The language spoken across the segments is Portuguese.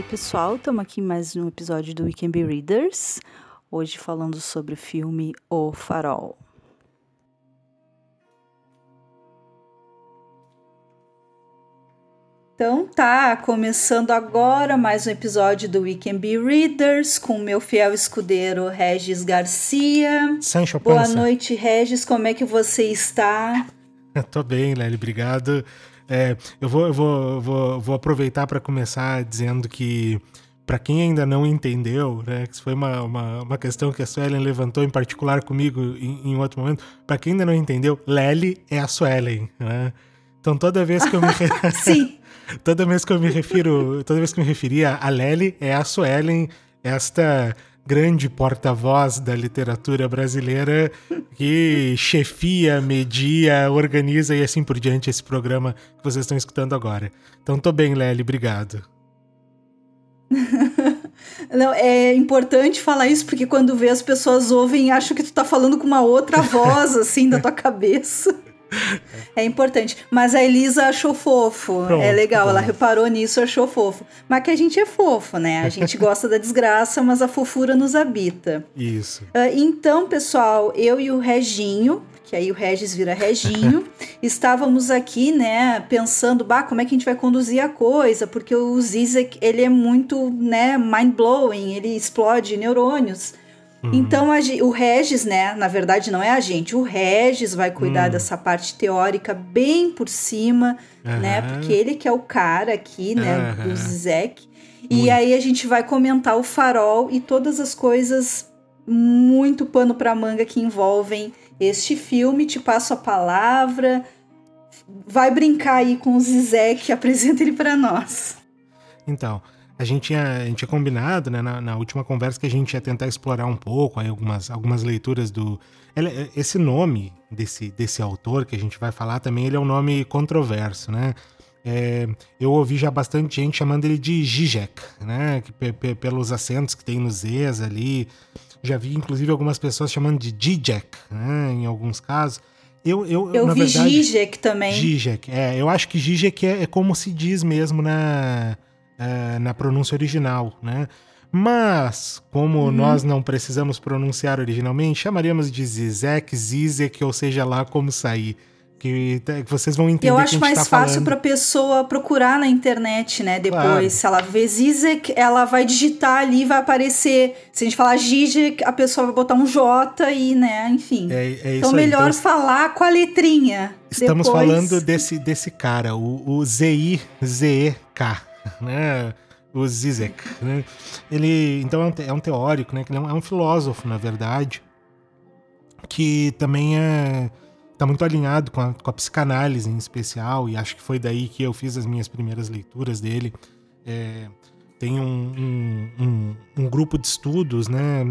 Oi, pessoal, estamos aqui em mais um episódio do Weekend Be Readers. Hoje falando sobre o filme O Farol. Então tá, começando agora mais um episódio do Weekend Be Readers com o meu fiel escudeiro Regis Garcia. Sancho Boa noite, Regis, como é que você está? Tô bem, Lely, obrigado. É, eu vou, eu vou, vou, vou aproveitar para começar dizendo que, para quem ainda não entendeu, né, que foi uma, uma, uma questão que a Suelen levantou em particular comigo em, em outro momento, para quem ainda não entendeu, Lely é a Suelen, né? Então toda vez que eu me toda vez que eu me refiro, toda vez que me referia a Lely é a Suelen, esta grande porta-voz da literatura brasileira que chefia, media, organiza e assim por diante esse programa que vocês estão escutando agora. Então tô bem, Lely, obrigado. Não, é importante falar isso porque quando vê as pessoas ouvem acham que tu tá falando com uma outra voz assim da tua cabeça. É importante. Mas a Elisa achou fofo. Pronto, é legal, pronto. ela reparou nisso, achou fofo. Mas que a gente é fofo, né? A gente gosta da desgraça, mas a fofura nos habita. Isso. Ah, então, pessoal, eu e o Reginho, que aí o Regis vira Reginho, estávamos aqui, né, pensando, bah, como é que a gente vai conduzir a coisa, porque o Zizek, ele é muito, né, mind-blowing, ele explode neurônios. Uhum. Então, a o Regis, né, na verdade não é a gente, o Regis vai cuidar Hum. dessa parte teórica bem por cima, né, Aham. porque ele que é o cara aqui, né, do. Zizek. E aí a gente vai comentar o farol e todas as coisas muito pano pra manga que envolvem este filme. Te passo a palavra. Vai brincar aí com o Zizek, apresenta ele pra nós. Então, a gente tinha, a gente tinha combinado, né, na, na última conversa que a gente ia tentar explorar um pouco aí algumas, algumas leituras do. ele- esse nome desse, desse autor que a gente vai falar também, ele é um nome controverso, né? É, eu ouvi já bastante gente chamando ele de Zizek, né? Que, pe- pe- pelos acentos que tem no Zs ali. Já vi, inclusive, algumas pessoas chamando de Zizek, né? Em alguns casos. Eu, eu, Eu vi verdade, Zizek também. Zizek, é. Eu acho que Zizek é, é como se diz mesmo na, é, na pronúncia original, né? Mas, como Uhum. nós não precisamos pronunciar originalmente, chamaríamos de Zizek, Zizek, ou seja lá como sair. Que, tá- que vocês vão entender Eu que a acho gente mais tá fácil falando. pra pessoa procurar na internet, né? Depois, Claro. se ela vê Zizek, ela vai digitar ali, vai aparecer. Se a gente falar Zizek, a pessoa vai botar um J e, né, enfim. É, é então, melhor Então, falar com a letrinha. estamos Depois- falando desse, desse cara, o, o Z-I-Z-E-K, né? O Zizek, né? Ele, então, é um, é teórico, né? É um, é um filósofo, na verdade, que também é tá muito alinhado com a, com a psicanálise em especial, e acho que foi daí que eu fiz as minhas primeiras leituras dele. É, tem um, um, um, um grupo de estudos né,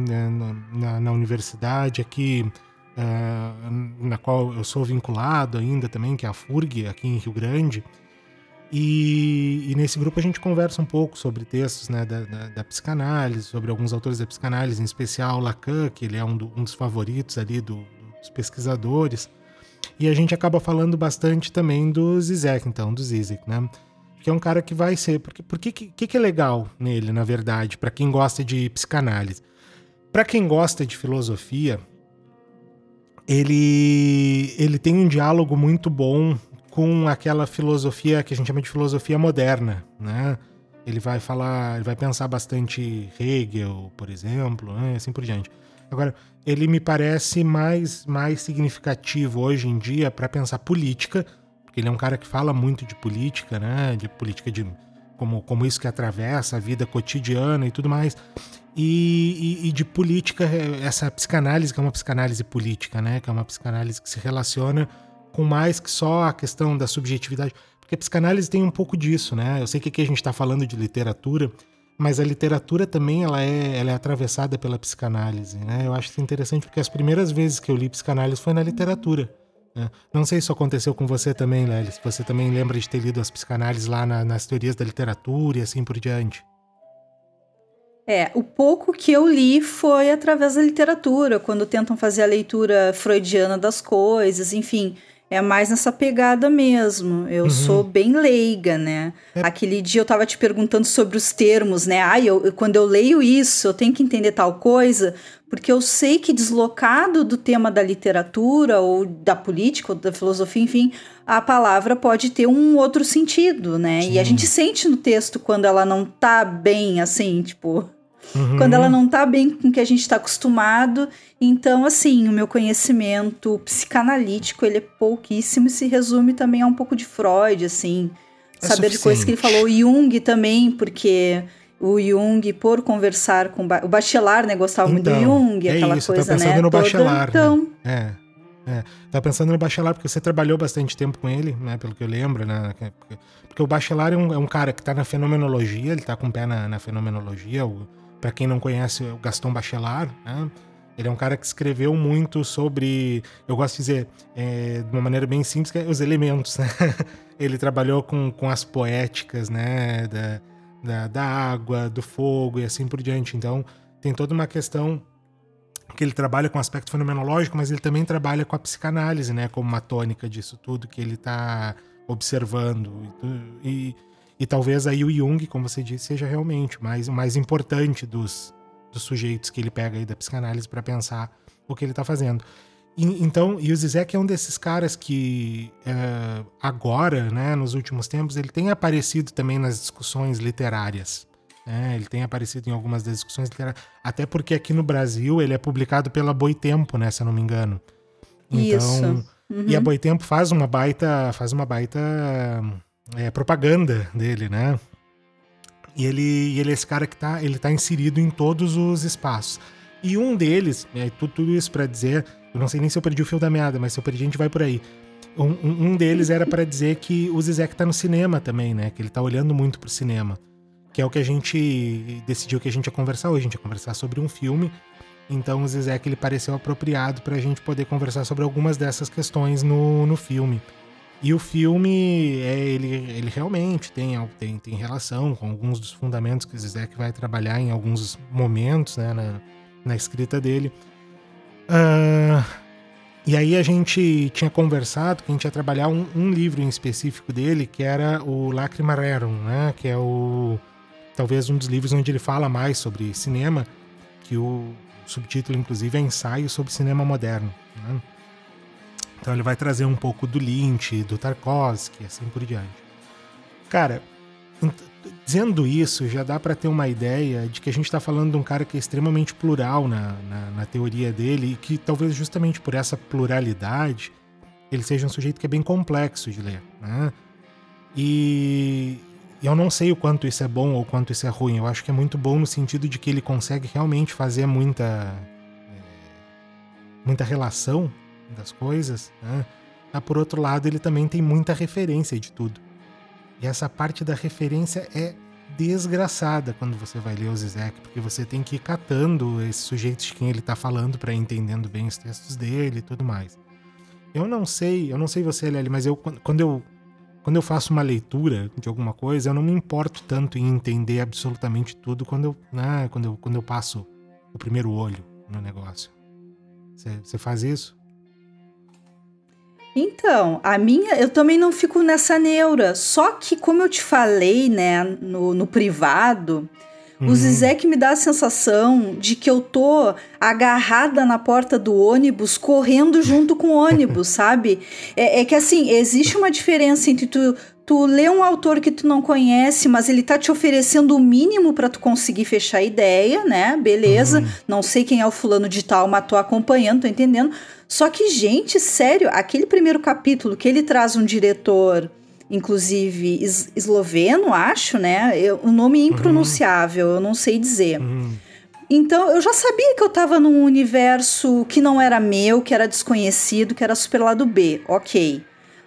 na, na universidade aqui, é, na qual eu sou vinculado ainda também, que é a FURG, aqui em Rio Grande. E, e nesse grupo a gente conversa um pouco sobre textos né, da, da, da psicanálise, sobre alguns autores da psicanálise, em especial Lacan, que ele é um, do- um dos favoritos ali do- dos pesquisadores. E a gente acaba falando bastante também do Zizek, então, do Zizek, né? Que é um cara que vai ser. Porque, porque que, que, é legal nele, na verdade, para quem gosta de psicanálise? Para quem gosta de filosofia, ele, ele tem um diálogo muito bom com aquela filosofia que a gente chama de filosofia moderna, né? Ele vai falar, ele vai pensar bastante Hegel, por exemplo, né? assim por diante. Agora, ele me parece mais, mais significativo hoje em dia para pensar política, porque ele é um cara que fala muito de política, né? De política de como, como isso que atravessa a vida cotidiana e tudo mais. E, e- e de política, essa psicanálise, que é uma psicanálise política, né? Que é uma psicanálise que se relaciona com mais que só a questão da subjetividade. Porque a psicanálise tem um pouco disso, né? Eu sei que aqui a gente está falando de literatura, mas a literatura também ela é, ela é atravessada pela psicanálise, né? Eu acho isso interessante porque as primeiras vezes que eu li psicanálise foi na literatura. né? Não sei se isso aconteceu com você também, Lélia, se você também lembra de ter lido as psicanálises lá na- nas teorias da literatura e assim por diante. É, o pouco que eu li foi através da literatura, quando tentam fazer a leitura freudiana das coisas, enfim. É mais nessa pegada mesmo. Eu uhum. sou bem leiga, né? É. Aquele dia eu tava te perguntando sobre os termos, né? Ai, eu, quando eu leio isso, eu tenho que entender tal coisa, porque eu sei que deslocado do tema da literatura, ou da política, ou da filosofia, enfim, a palavra pode ter um outro sentido, né? Sim. E a gente sente no texto quando ela não tá bem, assim, tipo. Uhum. Quando ela não tá bem com o que a gente está acostumado. Então, assim, o meu conhecimento psicanalítico, ele é pouquíssimo e se resume também a um pouco de Freud, assim. É saber de coisas que ele falou. Jung também, porque o Jung, por conversar com... O Bachelard, né? Gostava então, muito do então, Jung, é aquela isso, coisa, tá pensando né? no Bachelard, Toda, né? Então... É. É, tá pensando no Bachelard porque você trabalhou bastante tempo com ele, né? Pelo que eu lembro, né? Porque o Bachelard é um, é um cara que tá na fenomenologia, ele tá com o pé na, na fenomenologia, o, para quem não conhece o Gaston Bachelard, né? ele é um cara que escreveu muito sobre, eu gosto de dizer, é, de uma maneira bem simples, que é os elementos. Né? ele trabalhou com, com as poéticas, né, da, da, da água, do fogo e assim por diante. Então, tem toda uma questão que ele trabalha com o aspecto fenomenológico, mas ele também trabalha com a psicanálise, né, como uma tônica disso tudo que ele está observando. E, e talvez aí o Jung, como você disse, seja realmente o mais, o mais importante dos, dos sujeitos que ele pega aí da psicanálise para pensar o que ele está fazendo. E, então, e o Zizek é um desses caras que é, agora, né, nos últimos tempos, ele tem aparecido também nas discussões literárias. Né? Ele tem aparecido em algumas das discussões literárias. Até porque aqui no Brasil ele é publicado pela Boitempo, né, se eu não me engano. Então, Isso. Uhum. E a Boitempo faz uma baita, faz uma baita é, propaganda dele, né? E ele, ele é esse cara que tá, ele tá inserido em todos os espaços. E um deles, é, tudo, tudo isso para dizer, eu não sei nem se eu perdi o fio da meada, mas se eu perdi, a gente vai por aí. Um, um deles era para dizer que o Zizek tá no cinema também, né? Que ele tá olhando muito pro cinema. Que é o que a gente decidiu que a gente ia conversar hoje. A gente ia conversar sobre um filme. Então o Zizek ele pareceu apropriado para a gente poder conversar sobre algumas dessas questões no, no filme. E o filme, é, ele, ele realmente tem, tem, tem relação com alguns dos fundamentos que Zizek vai trabalhar em alguns momentos né, na, na escrita dele. Uh, e aí a gente tinha conversado que a gente ia trabalhar um, um livro em específico dele, que era o Lacrima Rerum, né, que é o talvez um dos livros onde ele fala mais sobre cinema, que o subtítulo inclusive é Ensaio sobre Cinema Moderno. Né? Então ele vai trazer um pouco do Lynch, do Tarkovsky, assim por diante. Cara, dizendo isso, já dá para ter uma ideia de que a gente está falando de um cara que é extremamente plural na, na, na, teoria dele e que talvez justamente por essa pluralidade ele seja um sujeito que é bem complexo de ler, né? E, eu não sei o quanto isso é bom ou quanto isso é ruim. Eu acho que é muito bom no sentido de que ele consegue realmente fazer muita é, muita relação das coisas, né? Mas por outro lado, ele também tem muita referência de tudo. E essa parte da referência é desgraçada quando você vai ler o Zizek, porque você tem que ir catando esses sujeitos de quem ele está falando para entendendo bem os textos dele e tudo mais. Eu não sei, eu não sei você, Lely, mas eu quando eu quando eu faço uma leitura de alguma coisa, eu não me importo tanto em entender absolutamente tudo quando eu, né, quando eu, quando eu passo o primeiro olho no negócio. Você faz isso? Então, a minha, eu também não fico nessa neura. Só que, como eu te falei, né, no, no privado, uhum. o Zizek me dá a sensação de que eu tô agarrada na porta do ônibus, correndo junto com o ônibus, sabe? É, é, que assim, existe uma diferença entre tu, tu ler um autor que tu não conhece, mas ele tá te oferecendo o mínimo para tu conseguir fechar a ideia, né? Beleza, uhum. não sei quem é o fulano de tal, mas tô acompanhando, tô entendendo. Só que, gente, sério, aquele primeiro capítulo que ele traz um diretor, inclusive es esloveno, acho, né? Eu, um nome impronunciável, uhum. eu não sei dizer. Uhum. Então, eu já sabia que eu tava num universo que não era meu, que era desconhecido, que era super lado B, ok.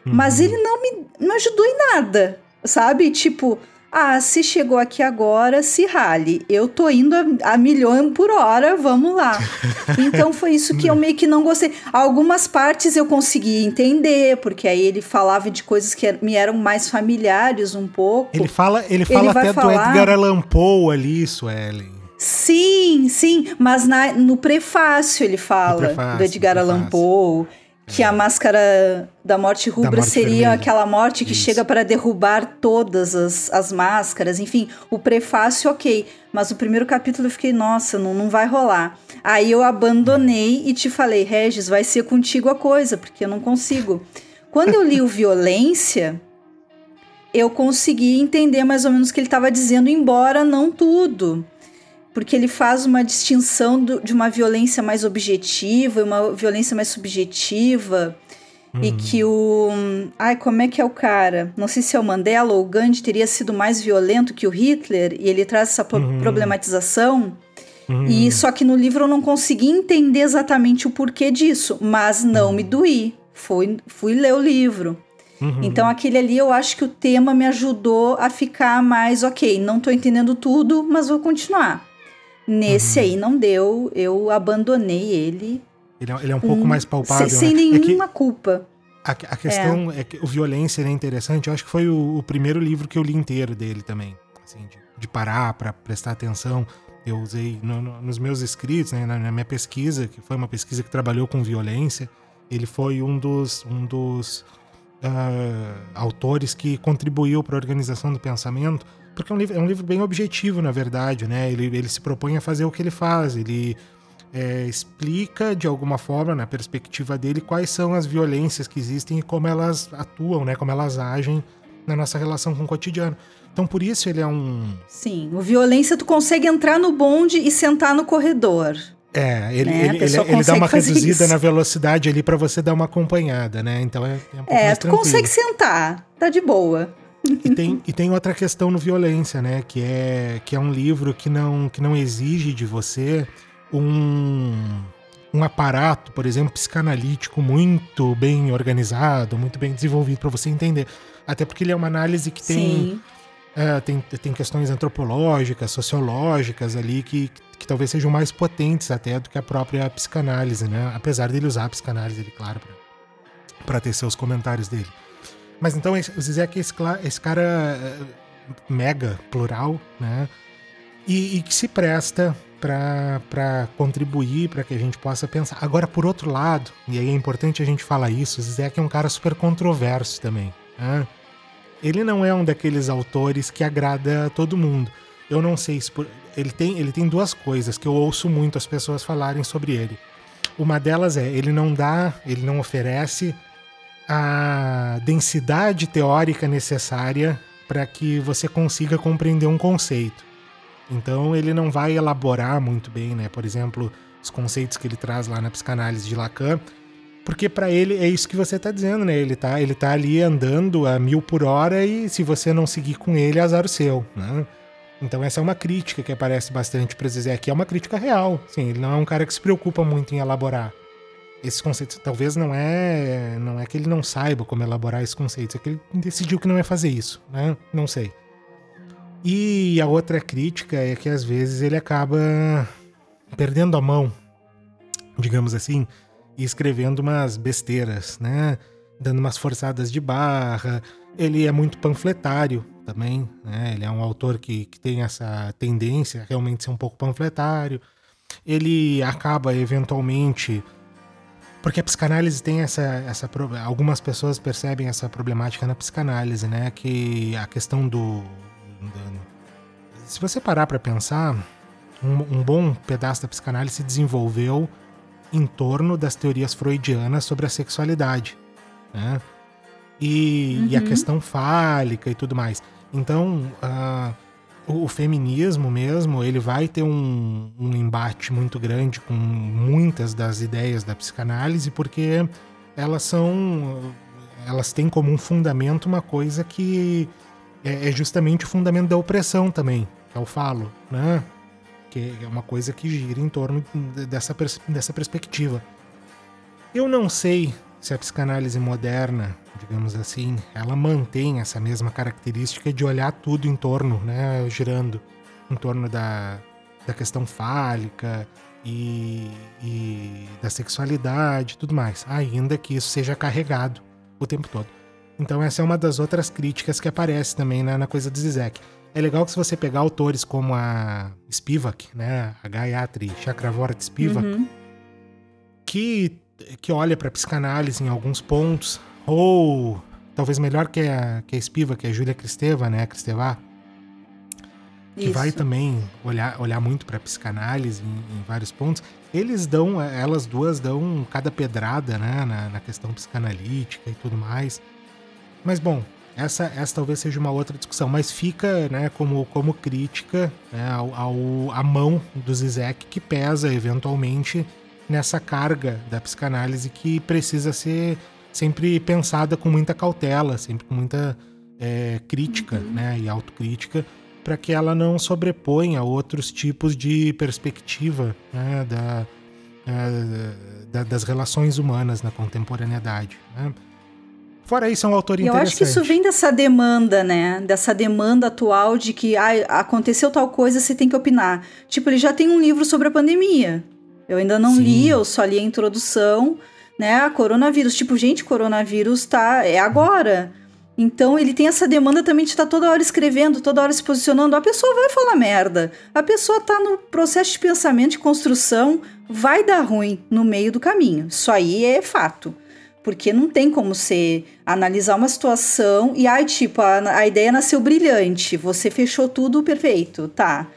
Uhum. Mas ele não me não ajudou em nada, sabe? Tipo, ah, se chegou aqui agora, se rale. Eu tô indo a, a milhão por hora, vamos lá. Então foi isso que eu meio que não gostei. Algumas partes eu consegui entender, porque aí ele falava de coisas que me eram mais familiares um pouco. Ele fala, ele fala ele até falar... do Edgar Allan Poe ali, Suelen. Sim, sim, mas na, no prefácio ele fala prefácio, do Edgar Allan Poe. Que a máscara da morte rubra da morte seria vermelha. aquela morte que Isso. chega para derrubar todas as, as máscaras. Enfim, o prefácio, ok. Mas o primeiro capítulo eu fiquei, nossa, não, não vai rolar. Aí eu abandonei e te falei, Regis, vai ser contigo a coisa, porque eu não consigo. Quando eu li o Violência, eu consegui entender mais ou menos o que ele estava dizendo, embora não tudo porque ele faz uma distinção do, de uma violência mais objetiva e uma violência mais subjetiva. Uhum. E que o. Ai, como é que é o cara? Não sei se é o Mandela ou o Gandhi teria sido mais violento que o Hitler, e ele traz essa uhum. problematização. Uhum. E só que no livro eu não consegui entender exatamente o porquê disso, mas não uhum. me doí. Fui, fui ler o livro. Uhum. Então aquele ali eu acho que o tema me ajudou a ficar mais ok, não estou entendendo tudo, mas vou continuar. Nesse uhum. aí não deu, eu abandonei ele. Ele é, ele é um pouco mais palpável. Sem, né? sem nenhuma é que, culpa. A, a questão é. é. que o Violência é interessante. Eu acho que foi o, o, primeiro livro que eu li inteiro dele também. Assim, de, de parar para prestar atenção. Eu usei no, no, nos meus escritos, né, na, na, minha pesquisa, que foi uma pesquisa que trabalhou com violência. Ele foi um dos, um dos uh, autores que contribuiu para a organização do pensamento porque é um livro, é um livro bem objetivo, na verdade, né? Ele, ele se propõe a fazer o que ele faz, ele é, explica de alguma forma, na perspectiva dele, quais são as violências que existem e como elas atuam, né? Como elas agem na nossa relação com o cotidiano. Então, por isso ele é um. Sim, o violência tu consegue entrar no bonde e sentar no corredor. É, ele, né? ele, ele, ele, dá uma reduzida isso. na velocidade ali para você dar uma acompanhada, né? Então é, é um pouco É, tu consegue sentar, tá de boa. E tem, e tem outra questão no Violência, né? Que é, que é um livro que não, que não exige de você um, um aparato, por exemplo, psicanalítico muito bem organizado, muito bem desenvolvido para você entender. Até porque ele é uma análise que tem, é, tem, tem questões antropológicas, sociológicas ali que, que talvez sejam mais potentes até do que a própria psicanálise, né? Apesar dele usar a psicanálise, ele, claro, para ter seus comentários dele. Mas então o Zizek é esse, esse cara eh, mega plural, né? E, e que se presta para contribuir, para que a gente possa pensar. Agora, por outro lado, e aí é importante a gente falar isso, o Zizek é um cara super controverso também. Né? Ele não é um daqueles autores que agrada a todo mundo. Eu não sei se. Por... Ele, tem, ele tem duas coisas que eu ouço muito as pessoas falarem sobre ele. Uma delas é: ele não dá, ele não oferece a densidade teórica necessária para que você consiga compreender um conceito. Então ele não vai elaborar muito bem, né? Por exemplo, os conceitos que ele traz lá na psicanálise de Lacan, porque para ele é isso que você está dizendo, né? Ele tá, ele tá ali andando a mil por hora e se você não seguir com ele, azar o seu, né? Então essa é uma crítica que aparece bastante para Zizek, é uma crítica real. Sim, ele não é um cara que se preocupa muito em elaborar esses conceitos. Talvez não é, não é que ele não saiba como elaborar esses conceitos, é que ele decidiu que não ia fazer isso, né? Não sei. E a outra crítica é que às vezes ele acaba perdendo a mão, digamos assim, e escrevendo umas besteiras, né? Dando umas forçadas de barra. Ele é muito panfletário também, né? Ele é um autor que, que tem essa tendência a realmente ser um pouco panfletário. Ele acaba eventualmente porque a psicanálise tem essa, essa. Algumas pessoas percebem essa problemática na psicanálise, né? Que a questão do. do se você parar para pensar, um, um, bom pedaço da psicanálise se desenvolveu em torno das teorias freudianas sobre a sexualidade, né? E, uhum. e a uhum. questão fálica e tudo mais. Então, uh, o, feminismo mesmo, ele vai ter um, um embate muito grande com muitas das ideias da psicanálise, porque elas são. Elas têm como um fundamento uma coisa que é, é justamente o fundamento da opressão também, que é o falo, né? Que é uma coisa que gira em torno dessa, dessa perspectiva. Eu não sei se a psicanálise moderna digamos assim, ela mantém essa mesma característica de olhar tudo em torno, né, girando em torno da, da questão fálica e, e da sexualidade e tudo mais, ainda que isso seja carregado o tempo todo. Então essa é uma das outras críticas que aparece também na, na coisa do Zizek. É legal que se você pegar autores como a Spivak, né, a Gayatri Chakravorty Spivak, uhum. que que olha para psicanálise em alguns pontos, ou talvez melhor que a, que a Espiva, que é a Júlia Cristeva, né, Cristeva, que Isso. vai também olhar, olhar muito para psicanálise em, em, vários pontos. Eles dão, elas duas dão cada pedrada, né, na, na questão psicanalítica e tudo mais. Mas bom, essa, essa talvez seja uma outra discussão, mas fica né, como, como crítica né, ao, ao, à mão do Zizek que pesa eventualmente nessa carga da psicanálise que precisa ser sempre pensada com muita cautela, sempre com muita é, crítica uhum. né, e autocrítica, para que ela não sobreponha outros tipos de perspectiva né, da, da, das relações humanas na contemporaneidade. Né? Fora isso, é um autor interessante. Eu acho que isso vem dessa demanda, né? Dessa demanda atual de que ah, aconteceu tal coisa, você tem que opinar. Tipo, ele já tem um livro sobre a pandemia. Eu ainda não Sim. li, eu só li a introdução, né? A coronavírus. Tipo, gente, coronavírus tá. É agora. Então ele tem essa demanda também de estar tá toda hora escrevendo, toda hora se posicionando. A pessoa vai falar merda. A pessoa tá no processo de pensamento, de construção, vai dar ruim no meio do caminho. Isso aí é fato. Porque não tem como você analisar uma situação e, ai, tipo, a, a ideia nasceu brilhante, você fechou tudo perfeito, tá.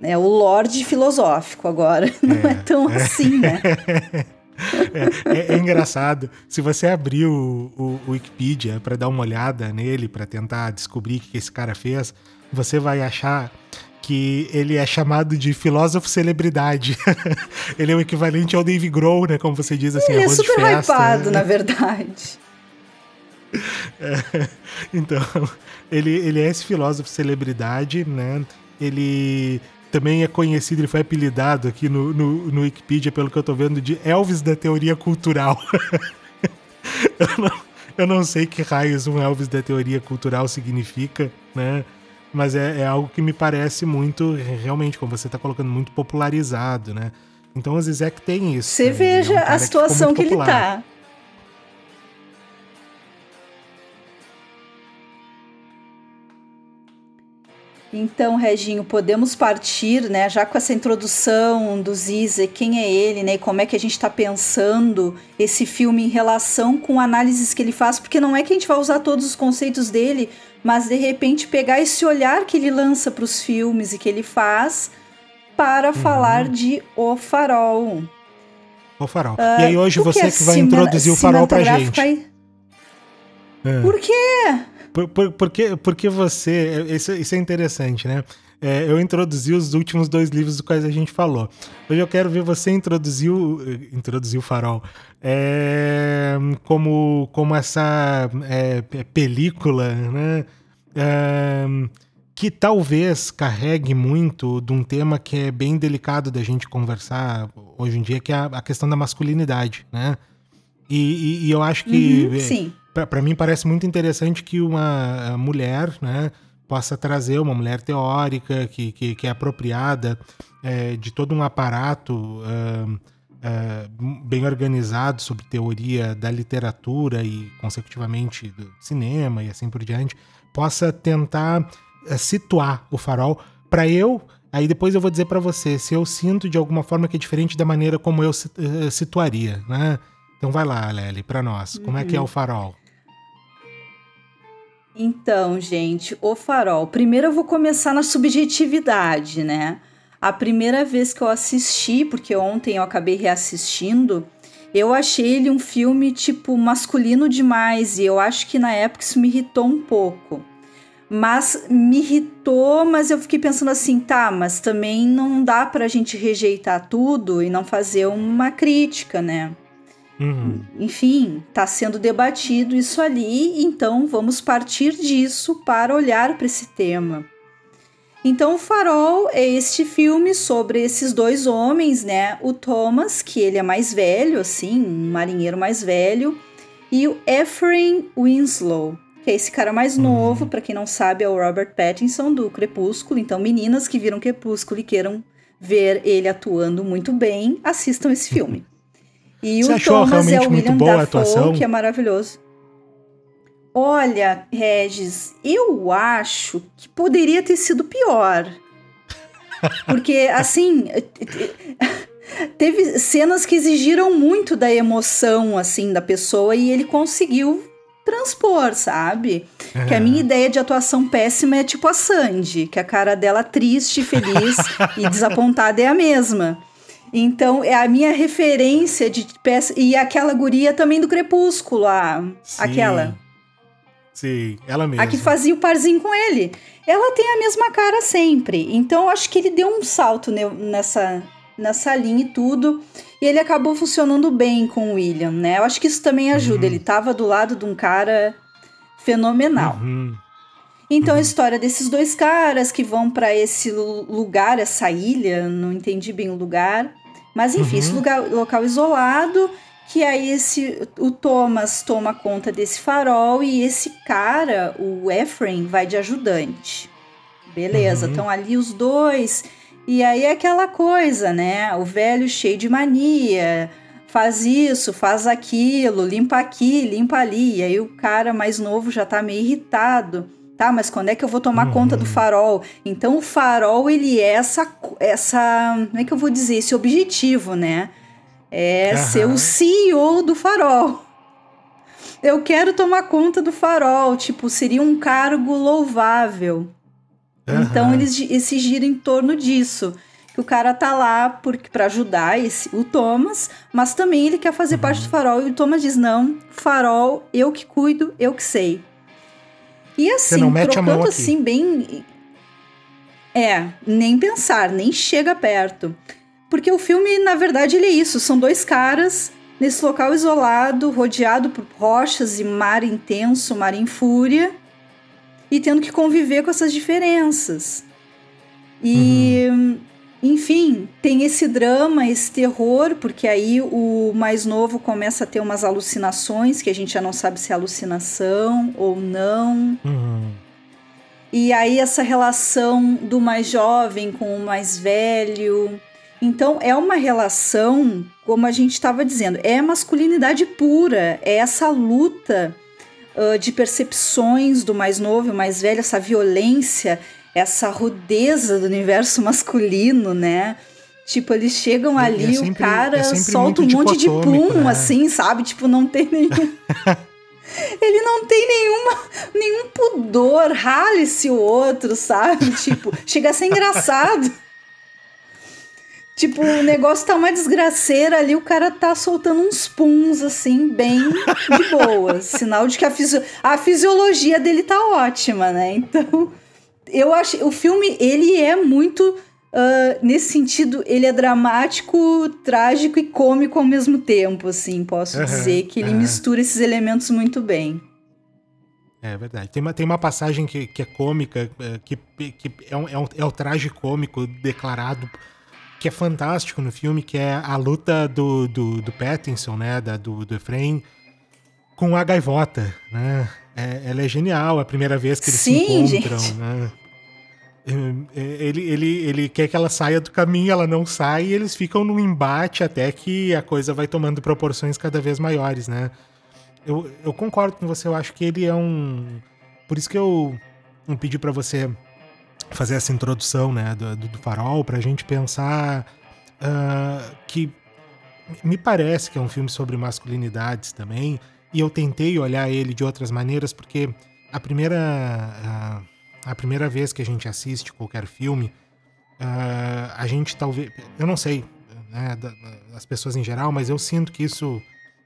É o Lorde filosófico agora. Não é, é tão é. assim, né? É, é, é, engraçado. Se você abrir o, o, o Wikipedia para dar uma olhada nele, para tentar descobrir o que esse cara fez, você vai achar que ele é chamado de filósofo celebridade. ele é o equivalente ao Dave Grohl, né? Como você diz assim, ele é super festa, hypado, né? na verdade. É, então, ele, ele é esse filósofo celebridade, né? Ele também é conhecido, ele foi apelidado aqui no, no, no Wikipedia, pelo que eu tô vendo, de Elvis da teoria cultural. eu, não, eu não sei que raios um Elvis da teoria cultural significa, né? mas é, é, algo que me parece muito, realmente, como você está colocando, muito popularizado, né? Então o Zizek tem isso. Você né? veja é um a situação que, que ele está. Então, Reginho, podemos partir, né, já com essa introdução do Zizek, quem é ele, né, e como é que a gente está pensando esse filme em relação com análises que ele faz, porque não é que a gente vai usar todos os conceitos dele, mas de repente pegar esse olhar que ele lança para os filmes e que ele faz para uhum. falar de O Farol. O Farol. Uh, e aí hoje você que, é que vai introduzir o Farol pra gente. Aí... É. Por quê? Por, por, porque, porque você. Isso, isso é interessante, né? É, eu introduzi os últimos dois livros dos quais a gente falou. Hoje eu quero ver você introduzir o, introduzir o farol é, como, como essa é, película, né? É, que talvez carregue muito de um tema que é bem delicado da gente conversar hoje em dia, que é a, a questão da masculinidade, né? E, e, e eu acho que, uhum, para mim, parece muito interessante que uma mulher, né? possa trazer uma mulher teórica que, que, que é apropriada é, de todo um aparato é, bem organizado sobre teoria da literatura e, consecutivamente, do cinema e assim por diante, possa tentar é, situar o farol para eu. Aí depois eu vou dizer para você se eu sinto de alguma forma que é diferente da maneira como eu situaria, né? Então vai lá, Lely, para nós. Como é que é o uhum. farol? Então, gente, o farol. Primeiro eu vou começar na subjetividade, né? A primeira vez que eu assisti, porque ontem eu acabei reassistindo, eu achei ele um filme tipo masculino demais e eu acho que na época isso me irritou um pouco. Mas me irritou, mas eu fiquei pensando assim, tá, mas também não dá pra gente rejeitar tudo e não fazer uma crítica, né? Uhum. Enfim, está sendo debatido isso ali, então vamos partir disso para olhar para esse tema. Então, O Farol é este filme sobre esses dois homens, né? O Thomas, que ele é mais velho, assim, um marinheiro mais velho, e o Ephraim Winslow, que é esse cara mais uhum. novo, para quem não sabe, é o Robert Pattinson do Crepúsculo. Então, meninas que viram Crepúsculo e queiram ver ele atuando muito bem, assistam esse filme. E Você o achou Thomas realmente é o muito boa Dafoe, a atuação? que é maravilhoso. Olha, Regis, eu acho que poderia ter sido pior. Porque, assim, teve cenas que exigiram muito da emoção, assim, da pessoa e ele conseguiu transpor, sabe? Que a minha ideia de atuação péssima é tipo a Sandy, que a cara dela triste, feliz e desapontada é a mesma. Então, é a minha referência de peça. E aquela guria também do Crepúsculo, a, Sim. aquela. Sim, ela mesma. A que fazia o parzinho com ele. Ela tem a mesma cara sempre. Então, eu acho que ele deu um salto ne- nessa, nessa linha e tudo. E ele acabou funcionando bem com o William, né? Eu acho que isso também ajuda. Uhum. Ele tava do lado de um cara fenomenal. Uhum. Então, Uhum. a história desses dois caras que vão pra esse lu- lugar, essa ilha, não entendi bem o lugar. Mas enfim, Uhum. esse lugar, local isolado, que aí esse o Thomas toma conta desse farol e esse cara, o Ephraim, vai de ajudante. Beleza, Uhum. estão ali os dois. E aí é aquela coisa, né? O velho cheio de mania, faz isso, faz aquilo, limpa aqui, limpa ali. E aí o cara mais novo já tá meio irritado. Tá, mas quando é que eu vou tomar Uhum. conta do farol? Então o farol, ele é essa, essa, como é que eu vou dizer, esse objetivo, né? É Aham. ser o CEO do farol. Eu quero tomar conta do farol, tipo, seria um cargo louvável. Então Aham. eles, se giram em torno disso. Que o cara tá lá porque para ajudar esse, o Thomas, mas também ele quer fazer parte do farol. E o Thomas diz: não, farol, eu que cuido, eu que sei. E assim, trocando assim, bem. É, nem pensar, nem chega perto. Porque o filme, na verdade, ele é isso: são dois caras nesse local isolado, rodeado por rochas e mar intenso, mar em fúria e tendo que conviver com essas diferenças. E, enfim, tem esse drama, esse terror, porque aí o mais novo começa a ter umas alucinações que a gente já não sabe se é alucinação ou não. Uhum. E aí essa relação do mais jovem com o mais velho. Então é uma relação, como a gente estava dizendo, é masculinidade pura, é essa luta uh, de percepções do mais novo e mais velho, essa violência, essa rudeza do universo masculino, né? Tipo, eles chegam e ali, é sempre- o cara é solta um monte de pum, né? assim, sabe? Tipo, não tem nenhum. Ele não tem nenhuma, nenhum pudor, rale-se o outro, sabe? Tipo, chega a ser engraçado. Tipo, o negócio tá uma desgraceira ali, o cara tá soltando uns puns, assim, bem de boa. Sinal de que a, fisio- a fisiologia dele tá ótima, né? Então, eu acho. O filme, ele é muito. ah, nesse sentido, ele é dramático, trágico e cômico ao mesmo tempo, assim. Posso Aham, dizer que ele aham. mistura esses elementos muito bem. É verdade. Tem uma, tem uma passagem que, que é cômica, é, que, que é, um, é, um, é o traje cômico declarado, que é fantástico no filme, que é a luta do, do, do Pattinson, né? Da, do, do Efraim, com a gaivota, né? É, ela é genial, é a primeira vez que eles Sim, se encontram, gente. né? É, Ele, ele, ele quer que ela saia do caminho, ela não sai, e eles ficam num embate até que a coisa vai tomando proporções cada vez maiores, né? Eu, eu concordo com você, eu acho que ele é um. Por isso que eu, eu pedi pra você fazer essa introdução, né, do, do, farol, pra gente pensar ah, que me parece que é um filme sobre masculinidades também, e eu tentei olhar ele de outras maneiras, porque a primeira, ah, a primeira vez que a gente assiste qualquer filme, ah, a gente talvez. Eu não sei, né, das pessoas em geral, mas eu sinto que isso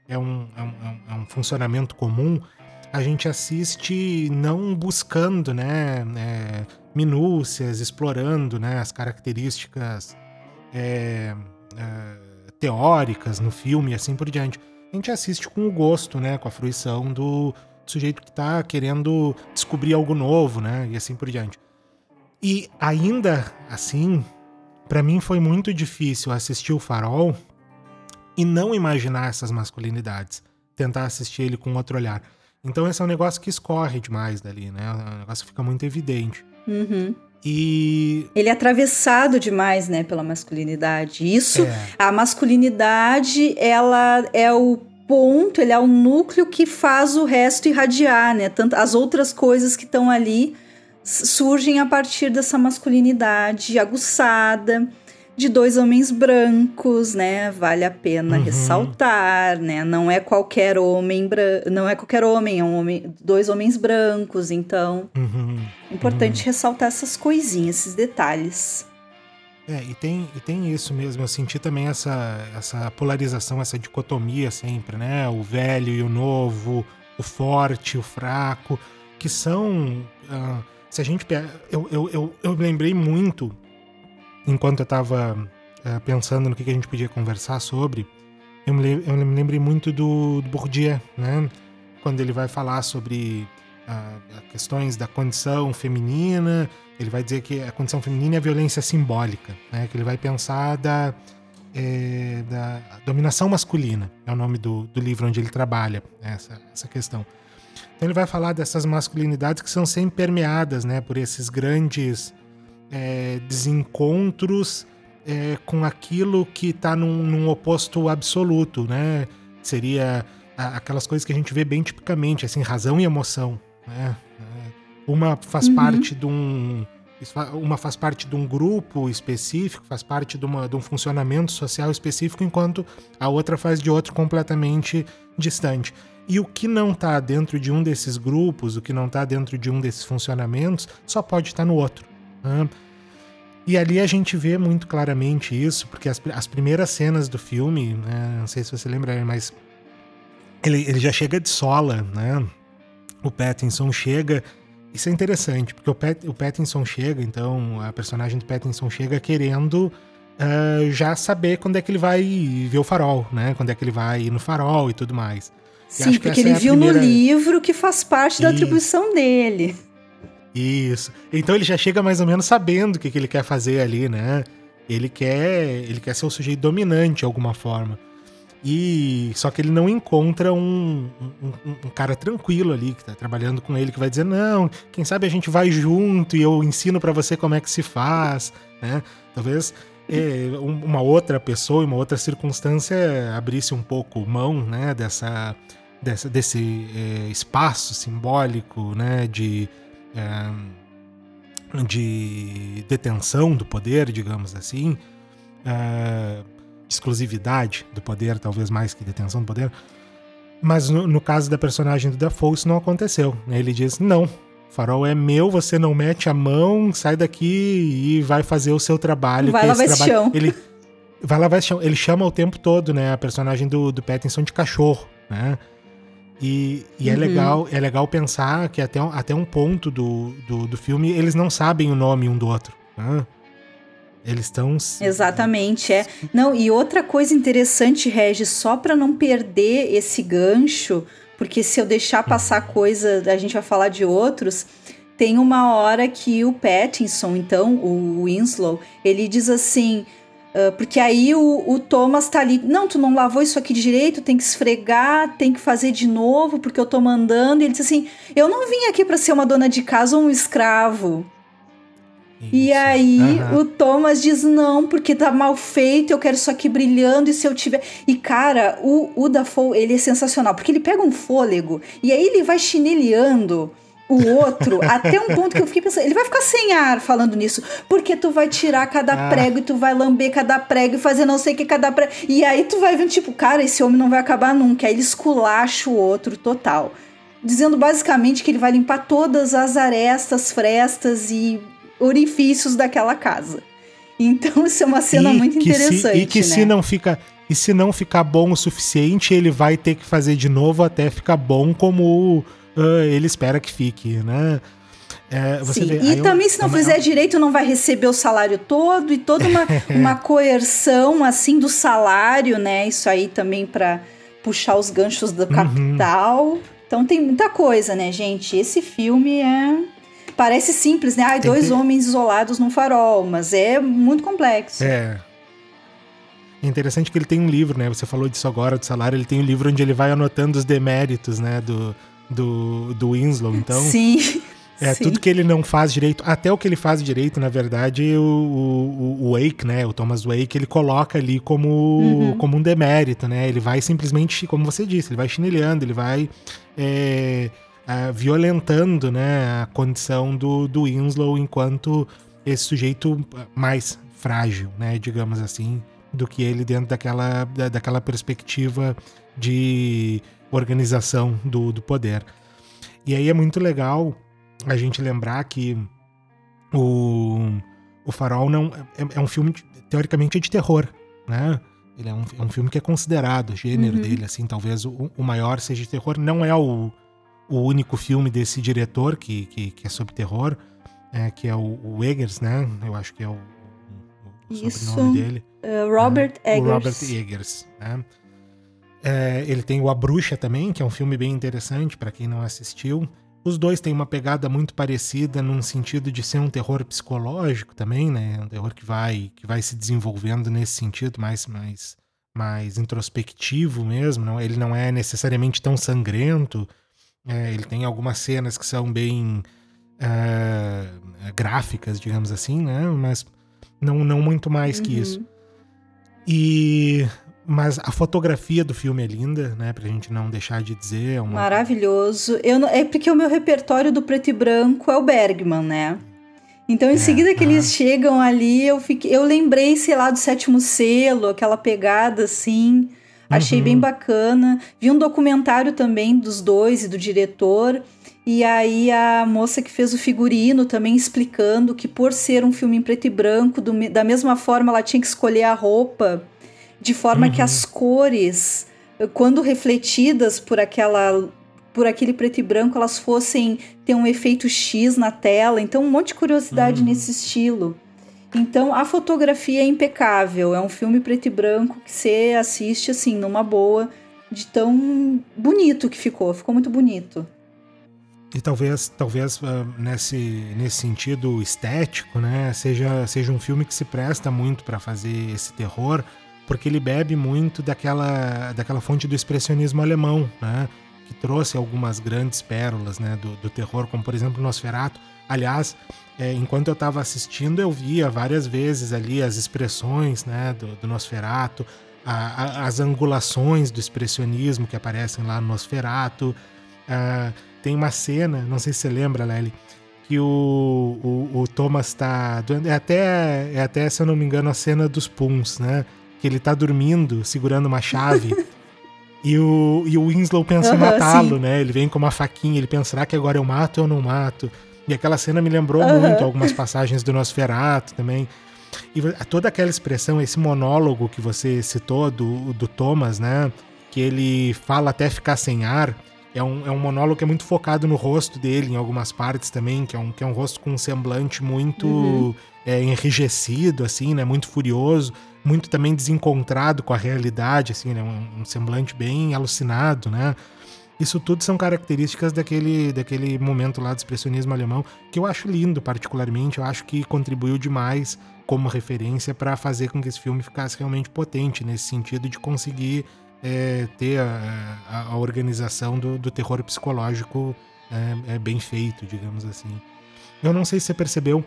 é um, é um, é um- é um funcionamento comum. A gente assiste não buscando, né, é, minúcias, explorando, né, as características é, é, teóricas no filme e assim por diante. A gente assiste com o gosto, né, com a fruição do sujeito que tá querendo descobrir algo novo, né, e assim por diante. E ainda assim, pra mim foi muito difícil assistir o Farol e não imaginar essas masculinidades, tentar assistir ele com outro olhar. Então esse é um negócio que escorre demais dali, né? É um negócio fica muito evidente. Uhum. E Ele é atravessado demais, né, pela masculinidade. Isso, é, a masculinidade, ela é o ponto, ele é o núcleo que faz o resto irradiar, né? Tanto as outras coisas que estão ali surgem a partir dessa masculinidade aguçada, de dois homens brancos, né? Vale a pena uhum. ressaltar, né? Não é qualquer homem branco, não é qualquer homem, é um homem, dois homens brancos, então uhum. importante uhum. ressaltar essas coisinhas, esses detalhes. É, e tem, e tem isso mesmo, eu senti também essa, essa polarização, essa dicotomia sempre, né? O velho e o novo, o forte, o fraco, que são. Uh, se a gente. Eu, eu, eu, eu lembrei muito enquanto eu estava uh, é, pensando no que, que, a gente podia conversar sobre, eu me, eu me lembrei muito do, do, Bourdieu, né? Quando ele vai falar sobre uh, questões da condição feminina, ele vai dizer que a condição feminina é a violência simbólica, né? Que ele vai pensar da, é, da dominação masculina, é o nome do, do livro onde ele trabalha essa, essa questão. Então ele vai falar dessas masculinidades que são sempre permeadas, né, por esses grandes é, desencontros é, com aquilo que está num, num, oposto absoluto, né? Seria aquelas coisas que a gente vê bem tipicamente, assim, razão e emoção, né? Uma faz uhum. parte de um uma faz parte de um grupo específico, faz parte de, uma, de um funcionamento social específico, enquanto a outra faz de outro completamente distante. E o que não está dentro de um desses grupos, o que não está dentro de um desses funcionamentos, só pode estar tá no outro. Né? E ali a gente vê muito claramente isso, porque as, as primeiras cenas do filme, né, não sei se você lembra, mas ele, ele já chega de sola, né? O Pattinson chega. Isso é interessante, porque o, Pat, o Pattinson chega, então a personagem do Pattinson chega querendo uh, já saber quando é que ele vai ver o farol, né? Quando é que ele vai ir no farol e tudo mais. Sim, porque ele é viu primeira... no livro que faz parte da atribuição dele. Isso. Então ele já chega mais ou menos sabendo o que, que ele quer fazer ali, né? Ele quer, ele quer ser o sujeito dominante de alguma forma. E só que ele não encontra um, um, um, cara tranquilo ali que tá trabalhando com ele que vai dizer não, quem sabe a gente vai junto e eu ensino para você como é que se faz, né? Talvez é, uma outra pessoa, uma outra circunstância abrisse um pouco mão, né? Dessa, dessa desse é, espaço simbólico, né? De é, de detenção do poder, digamos assim, é, exclusividade do poder, talvez mais que detenção do poder. Mas no, no caso da personagem do Dafoe, isso não aconteceu. Ele diz: não, farol é meu, você não mete a mão, sai daqui e vai fazer o seu trabalho. Vai lavar esse trabalho. chão. Ele vai lavar esse chão. Ele chama o tempo todo, né? A personagem do, do Pattinson de cachorro, né? E, e é uhum. é legal é legal pensar que até, até um ponto do, do, do filme eles não sabem o nome um do outro. Né? Eles estão. Exatamente, é. Não, e outra coisa interessante, Regis, só para não perder esse gancho, porque se eu deixar passar coisa, a gente vai falar de outros. Tem uma hora que o Pattinson, então, o Winslow, ele diz assim: Uh, porque aí o, o, Thomas tá ali, não, tu não lavou isso aqui direito, tem que esfregar, tem que fazer de novo, porque eu tô mandando. E ele diz assim: Eu não vim aqui para ser uma dona de casa ou um escravo. Isso. E aí uhum. o Thomas diz: Não, porque tá mal feito, eu quero isso aqui brilhando, e se eu tiver. E cara, o, o Dafoe, ele é sensacional, porque ele pega um fôlego e aí ele vai chinelhando o outro, até um ponto que eu fiquei pensando, ele vai ficar sem ar falando nisso, porque tu vai tirar cada ah. prego e tu vai lamber cada prego e fazer não sei o que cada prego. E aí tu vai vendo, tipo, cara, esse homem não vai acabar nunca. Aí ele esculacha o outro total. Dizendo basicamente que ele vai limpar todas as arestas, frestas e orifícios daquela casa. Então isso é uma cena e muito interessante. Se, e que né? se não fica. E se não ficar bom o suficiente, ele vai ter que fazer de novo até ficar bom como uh, ele espera que fique, né? É, Sim, vê, e também eu, se não é fizer direito não vai receber o salário todo e toda uma, uma coerção assim do salário, né? Isso aí também para puxar os ganchos do uhum. capital. Então tem muita coisa, né, gente? Esse filme é parece simples, né? Ai, dois ter... homens isolados num farol, mas é muito complexo. É. É interessante que ele tem um livro, né? Você falou disso agora, do salário. Ele tem um livro onde ele vai anotando os deméritos, né? Do, do, do Winslow, então. Sim. É, Sim. tudo que ele não faz direito, até o que ele faz direito, na verdade, o, o, o Wake, né, o Thomas Wake, ele coloca ali como, uhum. como um demérito, né, ele vai simplesmente, como você disse, ele vai chinelhando, ele vai é, é, violentando, né, a condição do, do Winslow enquanto esse sujeito mais frágil, né, digamos assim, do que ele dentro daquela, da, daquela perspectiva de organização do, do poder. E aí é muito legal a gente lembrar que o, o Farol não é, é um filme teoricamente de terror, né? Ele é um, é um filme que é considerado, o gênero uhum. dele, assim, talvez o, o, maior seja de terror. Não é o, o único filme desse diretor que, que, que é sobre terror, é, que é o, o Eggers, né? Eu acho que é o, o, o sobrenome dele. Uh, Robert né? Eggers. O Robert Eggers, né? É, ele tem o A Bruxa também, que é um filme bem interessante para quem não assistiu. Os dois têm uma pegada muito parecida num sentido de ser um terror psicológico também, né? Um terror que vai, que vai se desenvolvendo nesse sentido, mais, mais, mais introspectivo mesmo. Não, ele não é necessariamente tão sangrento. É, ele tem algumas cenas que são bem uh, gráficas, digamos assim, né? Mas não, não muito mais uhum. que isso. E mas a fotografia do filme é linda, né? Pra gente não deixar de dizer. É uma... Maravilhoso. Eu não... É porque o meu repertório do preto e branco é o Bergman, né? Então, em é, seguida que eles chegam ali, eu fiquei, eu lembrei, sei lá, do sétimo selo, aquela pegada assim. Achei uhum. bem bacana. Vi um documentário também dos dois e do diretor. E aí a moça que fez o figurino também explicando que por ser um filme em preto e branco, do, da mesma forma ela tinha que escolher a roupa de forma uhum. que as cores, quando refletidas por aquela por aquele preto e branco, elas fossem ter um efeito X na tela. Então, um monte de curiosidade uhum. nesse estilo. Então, a fotografia é impecável. É um filme preto e branco que você assiste assim numa boa, de tão bonito que ficou. Ficou muito bonito. E talvez, talvez uh, nesse, nesse sentido estético, né, seja, seja um filme que se presta muito para fazer esse terror, porque ele bebe muito daquela, daquela fonte do expressionismo alemão, né? que trouxe algumas grandes pérolas né? do, do terror, como por exemplo Nosferatu. Aliás, é, enquanto eu estava assistindo, eu via várias vezes ali as expressões né? do, do Nosferatu, a, a, as angulações do expressionismo que aparecem lá no Nosferatu. Uh, tem uma cena, não sei se você lembra, Lely, que o, o, o Thomas está. É até, é até, se eu não me engano, a cena dos Puns, né? Que ele tá dormindo, segurando uma chave. e, o, e o Winslow pensa uhum, em matá-lo, né? Ele vem com uma faquinha, ele pensa, será que agora eu mato ou não mato? E aquela cena me lembrou uhum. muito algumas passagens do Nosferatu também. E toda aquela expressão, esse monólogo que você citou do, do Thomas, né? Que ele fala até ficar sem ar. É um, é um monólogo que é muito focado no rosto dele, em algumas partes também, que é um, que é um rosto com um semblante muito uhum. é, enrijecido, assim, né? Muito furioso muito também desencontrado com a realidade, assim, né? Um, um, semblante bem alucinado, né? Isso tudo são características daquele, daquele momento lá do expressionismo alemão que eu acho lindo, particularmente. Eu acho que contribuiu demais como referência para fazer com que esse filme ficasse realmente potente nesse sentido de conseguir é, ter a, a, a organização do, do, terror psicológico é, é bem feito, digamos assim. Eu não sei se você percebeu,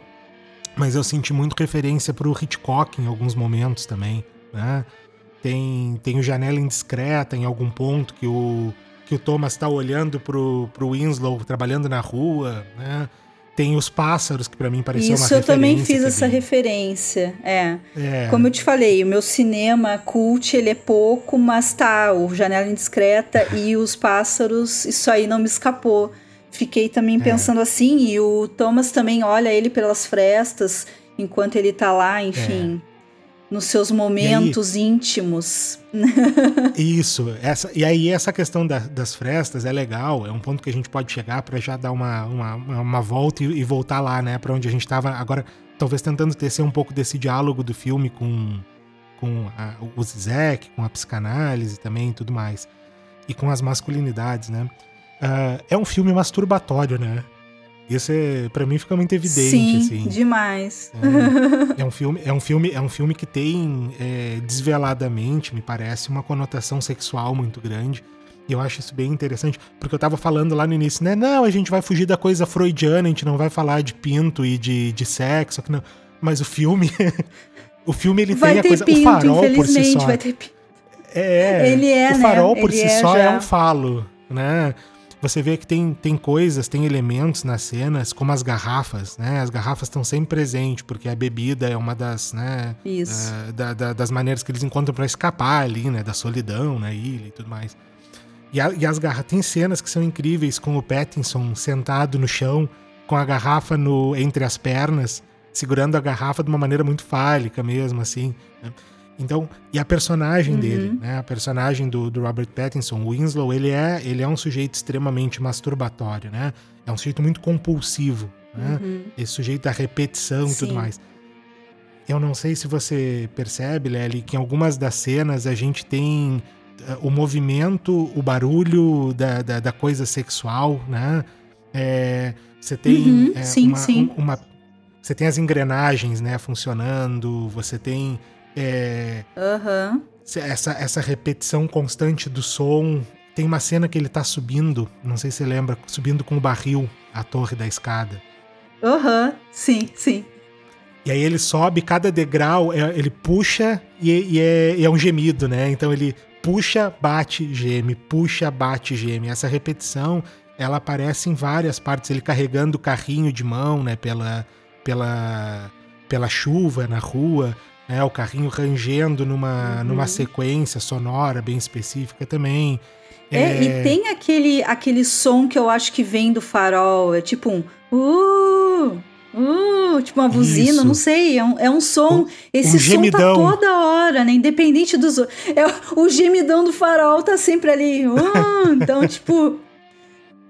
mas eu senti muito referência para o Hitchcock em alguns momentos também, né? Tem, tem o Janela Indiscreta em algum ponto que o, que o Thomas está olhando pro, pro Winslow trabalhando na rua, né? Tem os pássaros, que para mim pareceu Isso uma referência. Isso eu também fiz também. essa referência, é. é. Como eu te falei, o meu cinema cult, ele é pouco, mas tá, o Janela Indiscreta e os pássaros, isso aí não me escapou. Fiquei também é. pensando é. assim, e o Thomas também olha ele pelas frestas enquanto ele tá lá, enfim, é. nos seus momentos aí, íntimos. Isso, essa, e aí essa questão da, das frestas é legal, é um ponto que a gente pode chegar para já dar uma, uma, uma volta e, e, voltar lá, né, para onde a gente estava agora, talvez tentando tecer um pouco desse diálogo do filme com, com a, o Zizek, com a psicanálise também e tudo mais, e com as masculinidades, né. Uh, é um filme masturbatório, né? Isso é, para mim fica muito evidente, Sim, assim. demais. É, é, um filme, é um filme, é um filme que tem é, desveladamente, me parece, uma conotação sexual muito grande. E eu acho isso bem interessante, porque eu tava falando lá no início, né? Não, a gente vai fugir da coisa freudiana, a gente não vai falar de pinto e de, de sexo, não. Mas o filme, o filme ele vai tem a coisa, pinto, o farol por si só. Vai ter pinto. É, ele é, o farol né? por ele si é só já. é um falo, né? Você vê que tem, tem coisas, tem elementos nas cenas, como as garrafas, né? As garrafas estão sempre presentes, porque a bebida é uma das, né? Isso. Uh, da, da, das maneiras que eles encontram para escapar ali, né? Da solidão na ilha e tudo mais. E, a, e as garrafas. Tem cenas que são incríveis, com o Pattinson sentado no chão, com a garrafa no, entre as pernas, segurando a garrafa de uma maneira muito fálica mesmo, assim. Né? Então, e a personagem uhum. dele, né? A personagem do, do, Robert Pattinson, o Winslow, ele é, ele é um sujeito extremamente masturbatório, né? É um sujeito muito compulsivo, né? Uhum. Esse sujeito da repetição e tudo mais. Eu não sei se você percebe, Lely, que em algumas das cenas a gente tem uh, o movimento, o barulho da, da, da coisa sexual, né? É, você tem uhum. é, sim, uma, sim. uma, você tem as engrenagens, né, funcionando, você tem é, uhum. essa, essa repetição constante do som. Tem uma cena que ele tá subindo, não sei se você lembra, subindo com o barril a torre da escada. Aham, uhum. sim, sim. E aí ele sobe, cada degrau, é, ele puxa e, e, é, e, é, um gemido, né? Então ele puxa, bate, geme, puxa, bate, geme. Essa repetição, ela aparece em várias partes. Ele carregando o carrinho de mão, né? Pela, pela, pela chuva na rua né? O carrinho rangendo numa, uhum. numa sequência sonora bem específica também. É, é, e tem aquele, aquele som que eu acho que vem do farol, é tipo um uh, uh, tipo uma buzina, Isso. não sei, é um, é um som, um, esse um som tá gemidão. tá toda hora, né, independente dos... É, o gemidão do farol tá sempre ali, uh, então tipo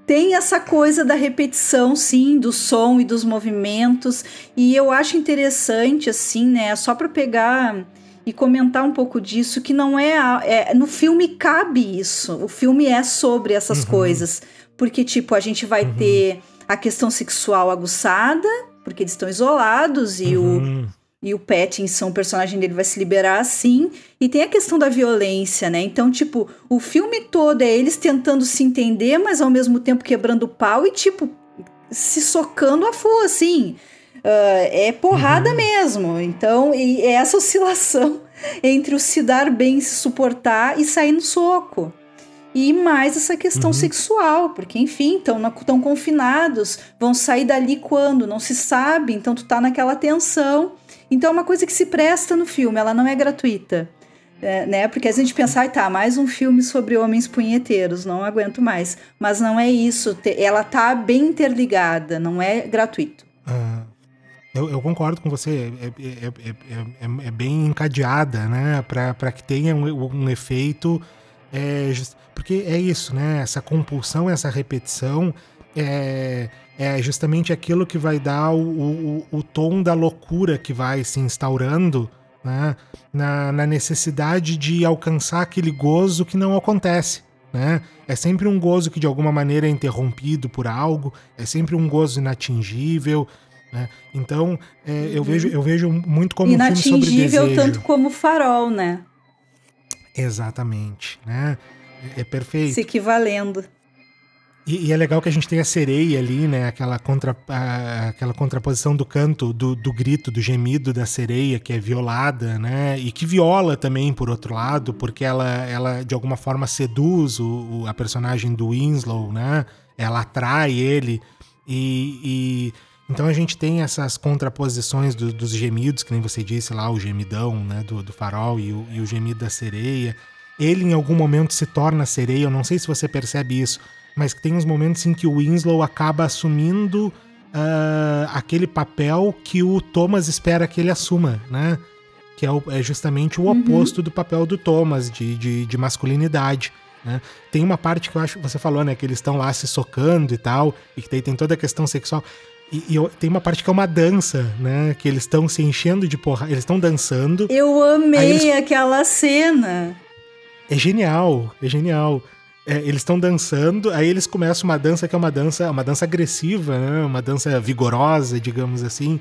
tem essa coisa da repetição, sim, do som e dos movimentos. E eu acho interessante, assim, né? Só para pegar e comentar um pouco disso, que não é, é, No filme cabe isso. O filme é sobre essas uhum. coisas. Porque, tipo, a gente vai uhum. ter a questão sexual aguçada, porque eles estão isolados e uhum. o e o Pattinson, o personagem dele, vai se liberar assim. E tem a questão da violência, né? Então, tipo, o filme todo é eles tentando se entender, mas ao mesmo tempo quebrando o pau e, tipo, se socando a full, assim. Uh, é porrada uhum. mesmo. Então, e é essa oscilação entre o se dar bem, se suportar e sair no soco. E mais essa questão uhum. sexual, porque, enfim, estão confinados, vão sair dali quando? Não se sabe, então tu tá naquela tensão. Então é uma coisa que se presta no filme, ela não é gratuita. É, né? Porque a gente pensa, ah, tá, mais um filme sobre homens punheteiros, não aguento mais. Mas não é isso, ela tá bem interligada, não é gratuito. Ah, eu, eu, concordo com você, é, é, é, é bem encadeada, né? Para que tenha um, um efeito. porque é isso, né? Essa compulsão, essa repetição. É, é justamente aquilo que vai dar o, o, o tom da loucura que vai se instaurando né? na, na necessidade de alcançar aquele gozo que não acontece. Né? É sempre um gozo que de alguma maneira é interrompido por algo, é sempre um gozo inatingível. Né? Então, é, eu, uhum. vejo, eu vejo muito como um filme sobre desejo. Inatingível tanto como farol, né? Exatamente, né? É, é perfeito. Se equivalendo. E, e, é legal que a gente tem a sereia ali, né? Aquela, contra, a, aquela contraposição do canto, do, do grito, do gemido da sereia, que é violada, né? E que viola também, por outro lado, porque ela, ela de alguma forma seduz o, o a personagem do Winslow, né? Ela atrai ele. E, e então a gente tem essas contraposições do, dos gemidos, que nem você disse lá, o gemidão né? do, do farol e o, e o gemido da sereia. Ele em algum momento se torna sereia, eu não sei se você percebe isso mas que tem uns momentos em que o Winslow acaba assumindo uh, aquele papel que o Thomas espera que ele assuma, né? Que é, o, é justamente o uhum. oposto do papel do Thomas, de, de, de masculinidade. Né? Tem uma parte que eu acho, você falou, né, que eles estão lá se socando e tal, e que daí tem toda a questão sexual. E, e tem uma parte que é uma dança, né? Que eles estão se enchendo de porra. Eles estão dançando. Eu amei eles... aquela cena. É genial, é genial. É, eles estão dançando, aí eles começam uma dança que é uma dança, uma dança agressiva, né? Uma dança vigorosa, digamos assim.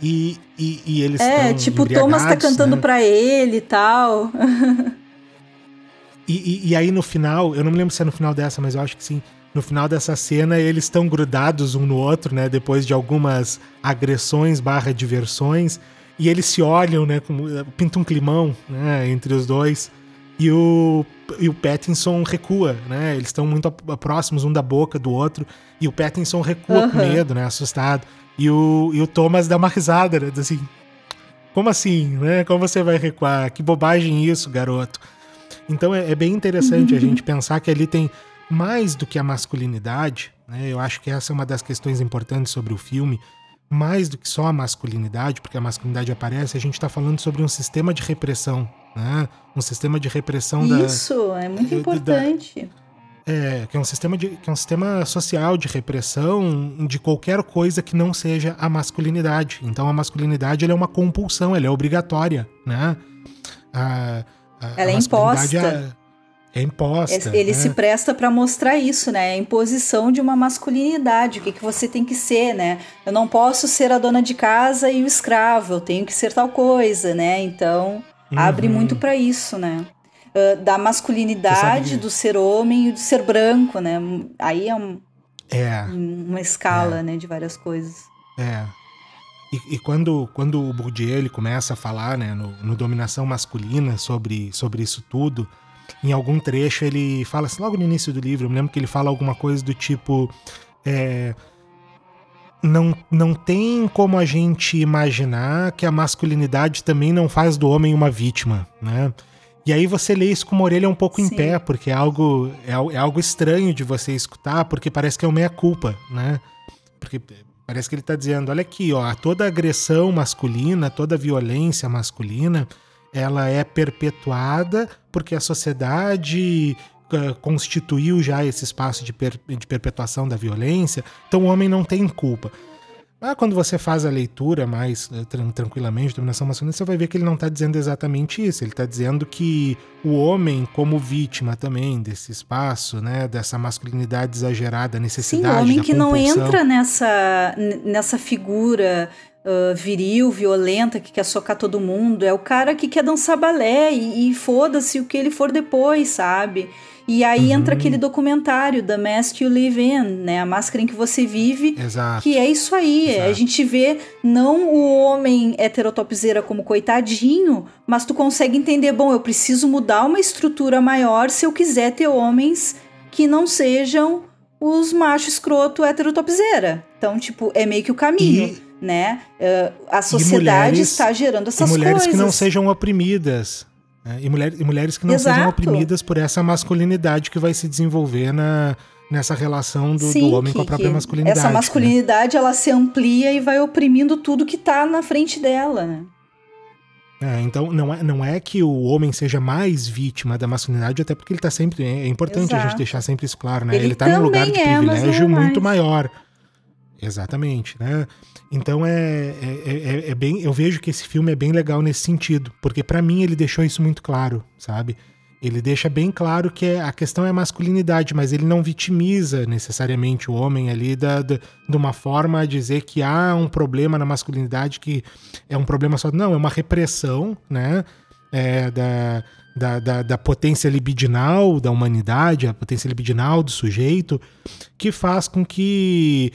E, e, e eles É, tipo, o Thomas tá cantando né? pra ele e tal. e, e, e, aí no final, eu não me lembro se é no final dessa, mas eu acho que sim. No final dessa cena, eles estão grudados um no outro, né? Depois de algumas agressões barra diversões. E eles se olham, né? Como, pinta um climão, né? Entre os dois. E o, e o Pattinson recua, né? Eles estão muito próximos um da boca do outro, e o Pattinson recua uhum. com medo, né? Assustado. E o, e o Thomas dá uma risada, né? Assim, como assim, né? Como você vai recuar? Que bobagem isso, garoto. Então é, é bem interessante a gente pensar que ali tem mais do que a masculinidade, né? Eu acho que essa é uma das questões importantes sobre o filme. Mais do que só a masculinidade, porque a masculinidade aparece, a gente está falando sobre um sistema de repressão, né? Um sistema de repressão Isso, da. Isso, é muito importante. Da, é, que é um sistema de, que é um sistema social de repressão de qualquer coisa que não seja a masculinidade. Então a masculinidade é uma compulsão, ela é obrigatória, né? A, a, ela a é imposta. É, é imposta. Ele né? se presta para mostrar isso, né? A imposição de uma masculinidade, o que, que você tem que ser, né? Eu não posso ser a dona de casa e o escravo, eu tenho que ser tal coisa, né? Então, uhum. abre muito para isso, né? Uh, da masculinidade do ser homem e do ser branco, né? Aí é, um, é. uma escala, é. né, de várias coisas. É. E, e, quando, quando o Bourdieu ele começa a falar né, no, no Dominação Masculina sobre, sobre isso tudo, em algum trecho ele fala assim, logo no início do livro, eu me lembro que ele fala alguma coisa do tipo. É, não, não tem como a gente imaginar que a masculinidade também não faz do homem uma vítima, né? E aí você lê isso com uma orelha um pouco Sim. em pé, porque é algo, é, é, algo estranho de você escutar, porque parece que é uma meia-culpa, né? Porque parece que ele está dizendo, olha aqui, ó, toda agressão masculina, toda violência masculina, ela é perpetuada porque a sociedade uh, constituiu já esse espaço de, per, de perpetuação da violência, então o homem não tem culpa. Mas quando você faz a leitura mais uh, tranquilamente, dominação masculina, você vai ver que ele não está dizendo exatamente isso. Ele está dizendo que o homem, como vítima também desse espaço, né, dessa masculinidade exagerada, necessidade. Sim, o homem que compulsão. não entra nessa, nessa figura uh, viril, violenta, que quer socar todo mundo. É o cara que quer dançar balé e, e foda-se o que ele for depois, sabe? E aí uhum. entra aquele documentário, The Mask You Live In, né? A máscara em que você vive. Exato. Que é isso aí. Exato. A gente vê não o homem heterotopzeira como coitadinho, mas tu consegue entender, bom, eu preciso mudar uma estrutura maior se eu quiser ter homens que não sejam os machos escroto heterotopzeira. Então, tipo, é meio que o caminho. E né? Uh, a sociedade mulheres, está gerando essas e mulheres coisas. que não sejam oprimidas. Né? E, mulher, e mulheres que não Exato. sejam oprimidas por essa masculinidade que vai se desenvolver na, nessa relação do, Sim, do homem que, com a própria masculinidade. Essa né? masculinidade né? ela se amplia e vai oprimindo tudo que está na frente dela, né? É, então não é, não é que o homem seja mais vítima da masculinidade, até porque ele está sempre. É importante Exato. a gente deixar sempre isso claro, né? Ele, está num lugar de é, privilégio é muito maior. Exatamente, né? Então é, é, é, é, bem. Eu vejo que esse filme é bem legal nesse sentido, porque para mim ele deixou isso muito claro, sabe? Ele deixa bem claro que a questão é a masculinidade, mas ele não vitimiza necessariamente o homem ali da, da, de uma forma a dizer que há um problema na masculinidade que é um problema só. Não, é uma repressão, né? É, da, da, da, da, potência libidinal da humanidade, a potência libidinal do sujeito, que faz com que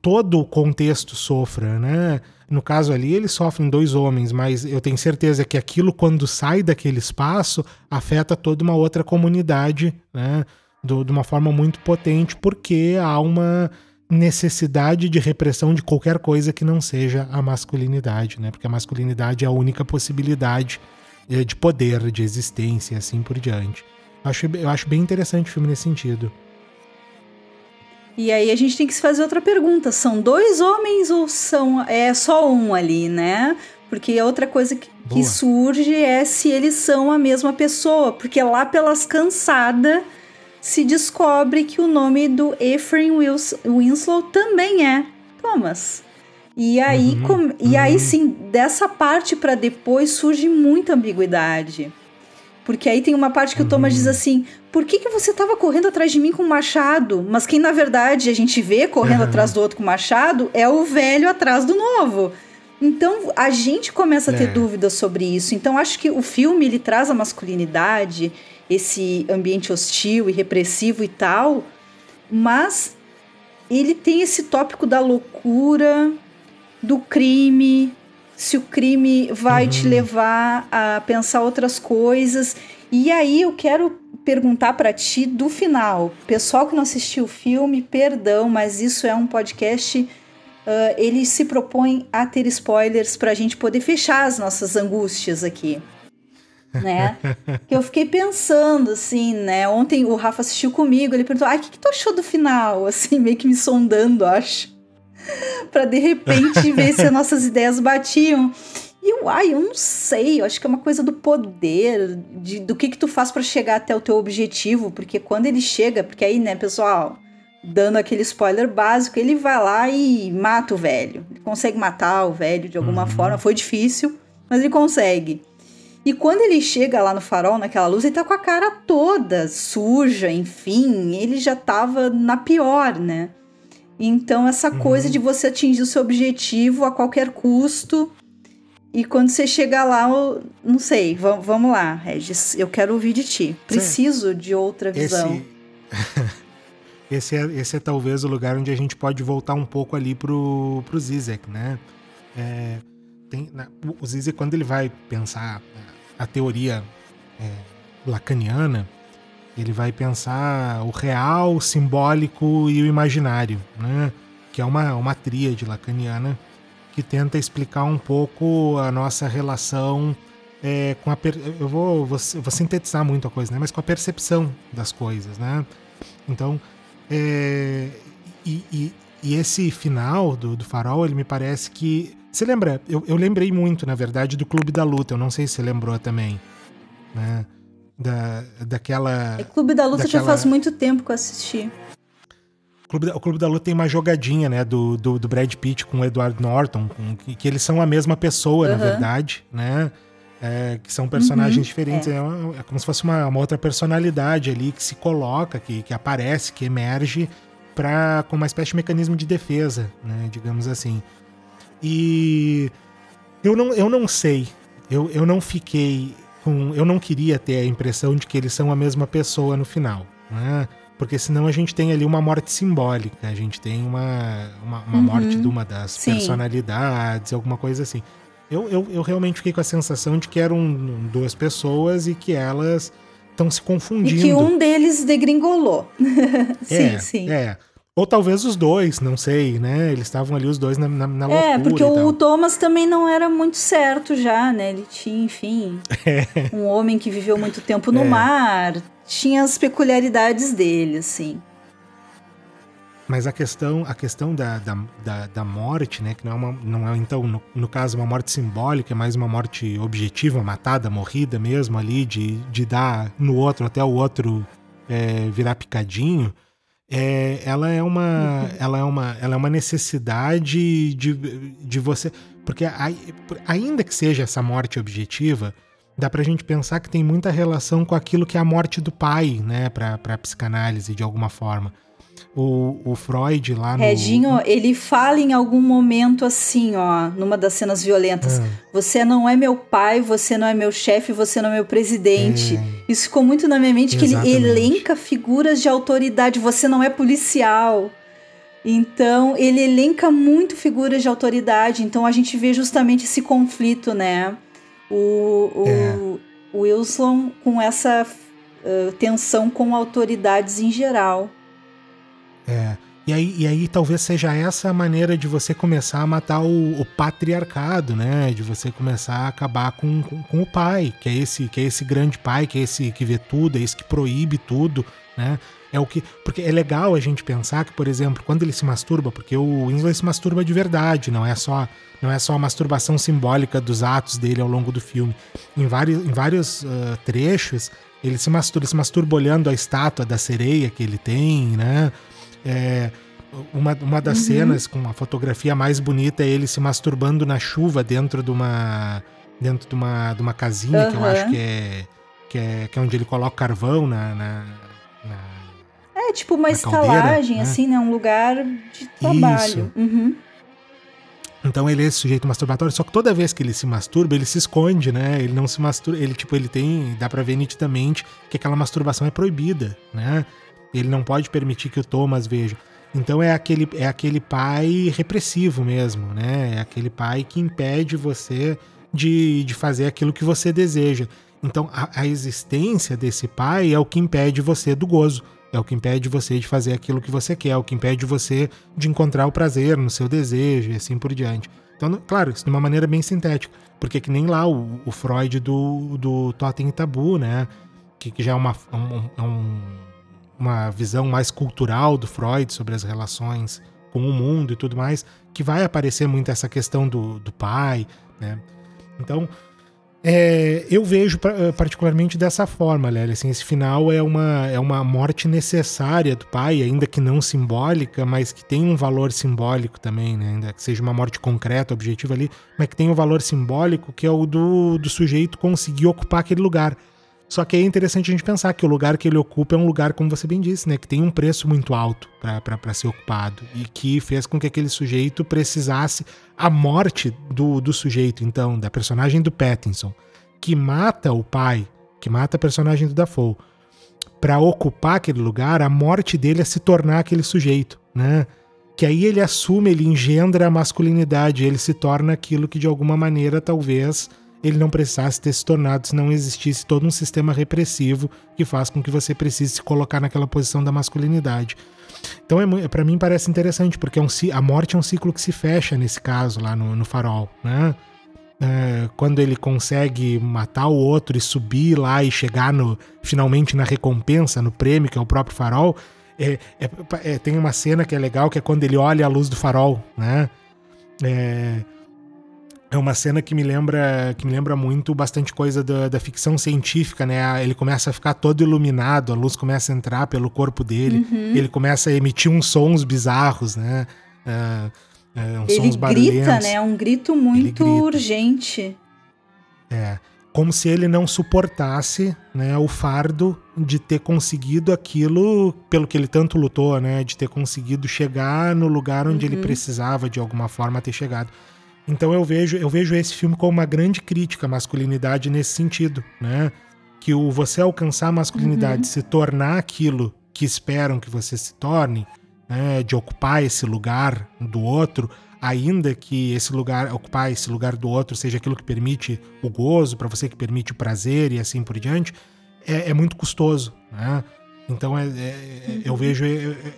todo o contexto sofra, né? No caso ali, eles sofrem dois homens, mas eu tenho certeza que aquilo, quando sai daquele espaço, afeta toda uma outra comunidade, né? Do, de uma forma muito potente, porque há uma necessidade de repressão de qualquer coisa que não seja a masculinidade, né? Porque a masculinidade é a única possibilidade eh, de poder, de existência e assim por diante. Acho, eu acho bem interessante o filme nesse sentido. E aí a gente tem que se fazer outra pergunta: são dois homens ou são é só um ali, né? Porque outra coisa que, que surge é se eles são a mesma pessoa, porque lá pelas cansadas se descobre que o nome do Ephraim Winslow também é Thomas. E aí, uhum, com, e aí uhum. sim, dessa parte para depois surge muita ambiguidade. Porque aí tem uma parte que o Thomas diz uhum. assim: por que, que você estava correndo atrás de mim com machado? Mas quem na verdade a gente vê correndo uhum. atrás do outro com machado é o velho atrás do novo. Então a gente começa a ter é. dúvidas sobre isso. Então acho que o filme ele traz a masculinidade, esse ambiente hostil e repressivo e tal, mas ele tem esse tópico da loucura, do crime, se o crime vai uhum. te levar a pensar outras coisas. E aí eu quero perguntar para ti do final. Pessoal que não assistiu o filme, perdão, mas isso é um podcast. Uh, ele se propõe a ter spoilers para a gente poder fechar as nossas angústias aqui. Né? que eu fiquei pensando, assim, né? Ontem o Rafa assistiu comigo, ele perguntou: ah, o que, que tu achou do final? Assim, meio que me sondando, acho. para de repente ver se as nossas ideias batiam. E eu, ai, eu não sei, eu acho que é uma coisa do poder, de, do que que tu faz para chegar até o teu objetivo, porque quando ele chega, porque aí, né, pessoal, dando aquele spoiler básico, ele vai lá e mata o velho. Ele consegue matar o velho de alguma uhum. forma, foi difícil, mas ele consegue. E quando ele chega lá no farol, naquela luz, ele tá com a cara toda suja, enfim, ele já tava na pior, né? Então, essa uhum. coisa de você atingir o seu objetivo a qualquer custo e quando você chegar lá, eu, não sei, vamos lá, Regis, eu quero ouvir de ti. Preciso Sim. de outra visão. Esse... esse, é, esse é talvez o lugar onde a gente pode voltar um pouco ali pro, pro Zizek, né? É, tem, na, o Zizek, quando ele vai pensar a teoria é, lacaniana, ele vai pensar o real, o simbólico e o imaginário, né? Que é uma, uma tríade lacaniana que tenta explicar um pouco a nossa relação é, com a. Per... Eu vou, vou, vou, sintetizar muito a coisa, né? Mas com a percepção das coisas, né? Então, é, e, e, e, esse final do, do farol, ele me parece que. Você lembra? Eu, eu lembrei muito, na verdade, do Clube da Luta. Eu não sei se você lembrou também. Né? Da, daquela. É, Clube da Luta daquela... já faz muito tempo que eu assisti. Clube da, o Clube da Luta tem uma jogadinha, né, do, do, do Brad Pitt com o Edward Norton, com, que, que, eles são a mesma pessoa, uhum. na verdade, né? É, que são personagens uhum, diferentes. É. É, é. como se fosse uma, uma, outra personalidade ali que se coloca, que, que aparece, que emerge para com uma espécie de mecanismo de defesa, né, digamos assim. E eu não, eu não sei, eu, eu não fiquei com. Eu não queria ter a impressão de que eles são a mesma pessoa no final. Né? Porque senão a gente tem ali uma morte simbólica, a gente tem uma, uma, uma uhum. morte de uma das Sim. personalidades, alguma coisa assim. Eu, eu, eu realmente fiquei com a sensação de que eram duas pessoas e que elas estão se confundindo. E que um deles degringolou. sim, é, sim. É. Ou talvez os dois, não sei, né? Eles estavam ali os dois na, na, na loucura. É, porque o Thomas também não era muito certo já, né? Ele tinha, enfim, é. um homem que viveu muito tempo no é. mar, tinha as peculiaridades dele, assim. Mas a questão, a questão da, da, da, da morte, né? Que não é, uma, não é então, no, no, caso, uma morte simbólica, é mais uma morte objetiva, matada, morrida mesmo ali, de, de dar no outro até o outro é, virar picadinho. É, ela é uma uhum. ela é uma ela é uma necessidade de, de você porque ainda que seja essa morte objetiva dá pra gente pensar que tem muita relação com aquilo que é a morte do pai, né, pra, pra psicanálise de alguma forma. O, o Freud lá no. Reginho, ele fala em algum momento assim, ó, numa das cenas violentas: é. Você não é meu pai, você não é meu chefe, você não é meu presidente. É. Isso ficou muito na minha mente Exatamente. que ele elenca figuras de autoridade. Você não é policial. Então, ele elenca muito figuras de autoridade. Então, a gente vê justamente esse conflito, né? O, o, é. Wilson com essa uh, tensão com autoridades em geral. É. E aí, e aí talvez seja essa a maneira de você começar a matar o, o patriarcado, né? De você começar a acabar com, com, com, o pai, que é esse que é esse grande pai, que é esse que vê tudo, é esse que proíbe tudo, né? É o que. Porque é legal a gente pensar que, por exemplo, quando ele se masturba, porque o Winslow se masturba de verdade, não é só não é só a masturbação simbólica dos atos dele ao longo do filme. Em vários, em vários uh, trechos, ele se, masturba, ele se masturba olhando a estátua da sereia que ele tem, né? É, uma, uma das uhum. cenas com a fotografia mais bonita é ele se masturbando na chuva dentro de uma dentro de uma, de uma casinha uhum. que eu acho que é, que é que é onde ele coloca carvão na, na, na é tipo uma estalagem caldeira, né? assim né um lugar de trabalho uhum. Então ele é esse sujeito masturbatório, só que toda vez que ele se masturba, ele se esconde, né? Ele não se masturba, ele tipo, ele tem, dá para ver nitidamente que aquela masturbação é proibida, né? Ele não pode permitir que o Thomas veja. Então é aquele, é aquele pai repressivo mesmo, né? É aquele pai que impede você de, de fazer aquilo que você deseja. Então, a, a existência desse pai é o que impede você do gozo. É o que impede você de fazer aquilo que você quer, é o que impede você de encontrar o prazer no seu desejo e assim por diante. Então, claro, isso de uma maneira bem sintética, porque que nem lá o, o Freud do, do Totem e Tabu, né? Que, que já é uma, um, um, uma visão mais cultural do Freud sobre as relações com o mundo e tudo mais, que vai aparecer muito essa questão do, do pai, né? Então, é, eu vejo eh, particularmente dessa forma, Lélia. Assim, esse final é uma, é uma morte necessária do pai, ainda que não simbólica, mas que tem um valor simbólico também, né? ainda que seja uma morte concreta, objetiva ali, mas que tem um valor simbólico que é o do, do sujeito conseguir ocupar aquele lugar. Só que é interessante a gente pensar que o lugar que ele ocupa é um lugar, como você bem disse, né, que tem um preço muito alto para ser ocupado e que fez com que aquele sujeito precisasse a morte do, do sujeito, então, da personagem do Pattinson, que mata o pai, que mata a personagem do Dafoe, para ocupar aquele lugar, a morte dele é se tornar aquele sujeito, né? Que aí ele assume, ele engendra a masculinidade, ele se torna aquilo que de alguma maneira talvez ele não precisasse ter se tornado se não existisse todo um sistema repressivo que faz com que você precise se colocar naquela posição da masculinidade. Então, é, para mim, parece interessante, porque é um, a morte é um ciclo que se fecha nesse caso lá no, no farol, né? É, quando ele consegue matar o outro e subir lá e chegar no, finalmente na recompensa, no prêmio, que é o próprio farol, é, é, é tem uma cena que é legal, que é quando ele olha a luz do farol, né? É, é uma cena que me lembra que me lembra muito bastante coisa da, da, ficção científica, né? Ele começa a ficar todo iluminado, a luz começa a entrar pelo corpo dele, uhum. ele começa a emitir uns sons bizarros, né? Uh, uh, uns ele sons grita, né? Um grito muito urgente. É, como se ele não suportasse, né, o fardo de ter conseguido aquilo pelo que ele tanto lutou, né? De ter conseguido chegar no lugar onde uhum. ele precisava de alguma forma ter chegado. Então eu vejo, eu vejo esse filme como uma grande crítica à masculinidade nesse sentido, né? Que o você alcançar a masculinidade, uhum. se tornar aquilo que esperam que você se torne, né? De ocupar esse lugar do outro, ainda que esse lugar, ocupar esse lugar do outro seja aquilo que permite o gozo, para você que permite o prazer e assim por diante, é, é muito custoso, né? Então é, é, eu vejo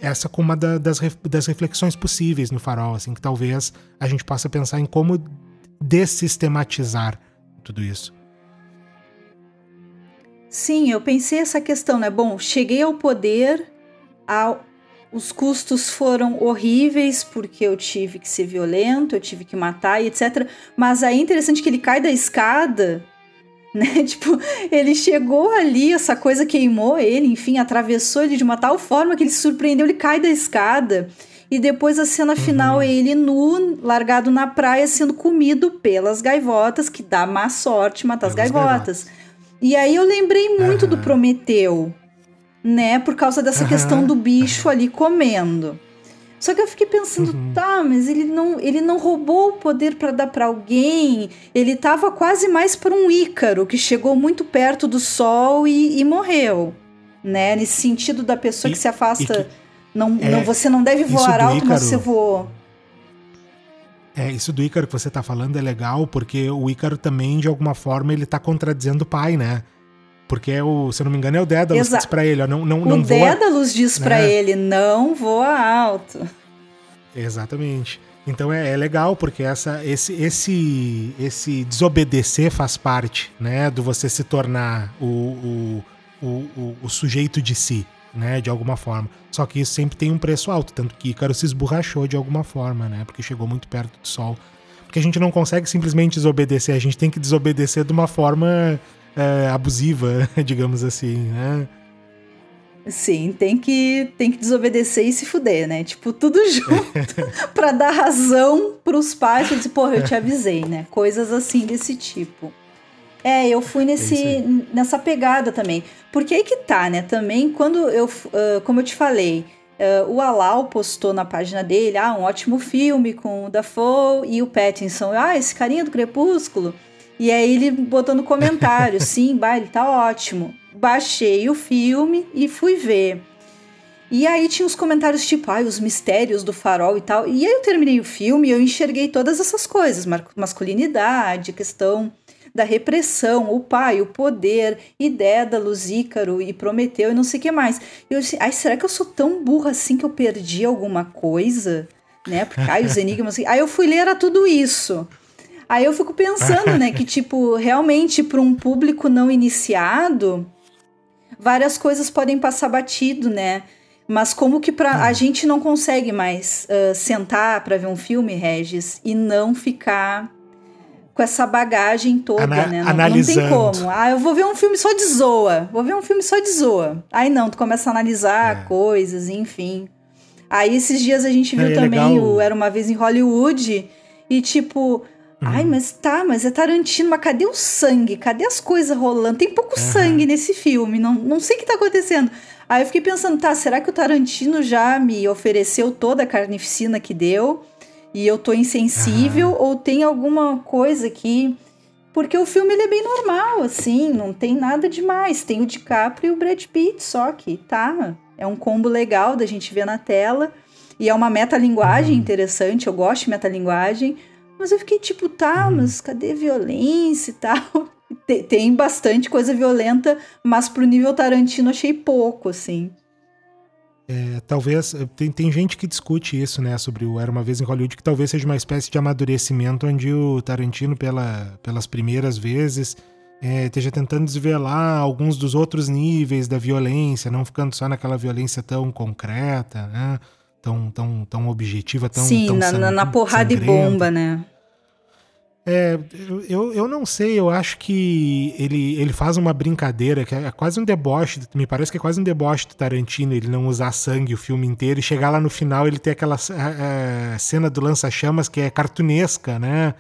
essa como uma das, das reflexões possíveis no farol, assim, que talvez a gente possa pensar em como dessistematizar tudo isso. Sim, eu pensei essa questão, né? Bom, cheguei ao poder, ao, os custos foram horríveis porque eu tive que ser violento, eu tive que matar e etc. Mas aí é interessante que ele cai da escada né? Tipo, ele chegou ali, essa coisa queimou ele, enfim, atravessou ele de uma tal forma que ele se surpreendeu, ele cai da escada. E depois a cena final uhum. é ele nu, largado na praia, sendo comido pelas gaivotas, que dá má sorte matar as gaivotas. gaivotas. E aí eu lembrei muito uhum. do Prometeu, né? Por causa dessa uhum. questão do bicho ali comendo. Só que eu fiquei pensando, uhum. tá, mas ele não, ele não roubou o poder para dar para alguém. Ele tava quase mais para um Ícaro que chegou muito perto do sol e, e morreu, né? Nesse sentido da pessoa e, que se afasta, que, não, é, não, você não deve voar alto, Ícaro, mas você voou. É, isso do Ícaro que você tá falando é legal, porque o Ícaro também, de alguma forma, ele tá contradizendo o pai, né? Porque, o, se eu não me engano, é o Dédalus que diz pra ele, ó, não, não, o não voa... O Dédalus diz né? pra ele, não voa alto. Exatamente. Então é, é, legal, porque essa, esse, esse, esse desobedecer faz parte, né? Do você se tornar o, o, o, o, sujeito de si, né? De alguma forma. Só que isso sempre tem um preço alto, tanto que Ícaro se esborrachou de alguma forma, né? Porque chegou muito perto do sol. Porque a gente não consegue simplesmente desobedecer, a gente tem que desobedecer de uma forma é, abusiva, digamos assim, né? Sim, tem que, tem que desobedecer e se fuder, né? Tipo, tudo junto pra dar razão pros pais. Pra dizer, porra, eu te avisei, né? Coisas assim desse tipo. É, eu fui nesse, é nessa pegada também. Porque aí que tá, né? Também, quando eu, uh, como eu te falei, uh, o Alau postou na página dele, ah, um ótimo filme com o Dafoe e o Pattinson. Ah, esse carinha do Crepúsculo. E aí ele botou no comentário, sim, bah, ele tá ótimo. Baixei o filme e fui ver. E aí tinha os comentários tipo, ai, os mistérios do farol e tal. E aí eu terminei o filme e eu enxerguei todas essas coisas, masculinidade, questão da repressão, o pai, o poder, ideia da Ícaro e Prometeu e não sei o que mais. Eu assim, ai, será que eu sou tão burra assim que eu perdi alguma coisa? Né? Porque, ai, os enigmas. Assim. Aí eu fui ler era tudo isso. Aí eu fico pensando, né, que, tipo, realmente, para um público não iniciado, várias coisas podem passar batido, né? Mas como que pra, a hum. gente não consegue mais uh, sentar para ver um filme, Regis, e não ficar com essa bagagem toda, Ana né? Não, não, tem como. Ah, eu vou ver um filme só de zoa. Vou ver um filme só de zoa. Aí não, tu começa a analisar é. coisas, enfim. Aí esses dias a gente viu é, também legal. o Era Uma Vez em Hollywood. E tipo, Ai, uhum. mas tá, mas é Tarantino, mas cadê o sangue? Cadê as coisas rolando? Tem pouco uhum. sangue nesse filme, não, não sei o que tá acontecendo. Aí eu fiquei pensando, tá, será que o Tarantino já me ofereceu toda a carnificina que deu e eu tô insensível uhum. ou tem alguma coisa aqui? Porque o filme ele é bem normal, assim, não tem nada demais. Tem o DiCaprio e o Brad Pitt, só que tá, é um combo legal da gente ver na tela. E é uma metalinguagem uhum. interessante, eu gosto de metalinguagem. Mas eu fiquei tipo, tá, uhum. mas cadê violência e tal? Tem, tem bastante coisa violenta, mas pro nível Tarantino achei pouco, assim. É, talvez. Tem, tem gente que discute isso, né? Sobre o Era uma Vez em Hollywood, que talvez seja uma espécie de amadurecimento onde o Tarantino, pela, pelas primeiras vezes, é, esteja tentando desvelar alguns dos outros níveis da violência, não ficando só naquela violência tão concreta, né? Tão, tão, tão objetiva, tão. Sim, tão na, na porrada sangrenta. e bomba, né? É, eu, eu não sei, eu acho que ele, ele faz uma brincadeira que é quase um deboche, me parece que é quase um deboche do Tarantino, ele não usar sangue o filme inteiro e chegar lá no final ele ter aquela é, cena do lança-chamas que é cartunesca, né?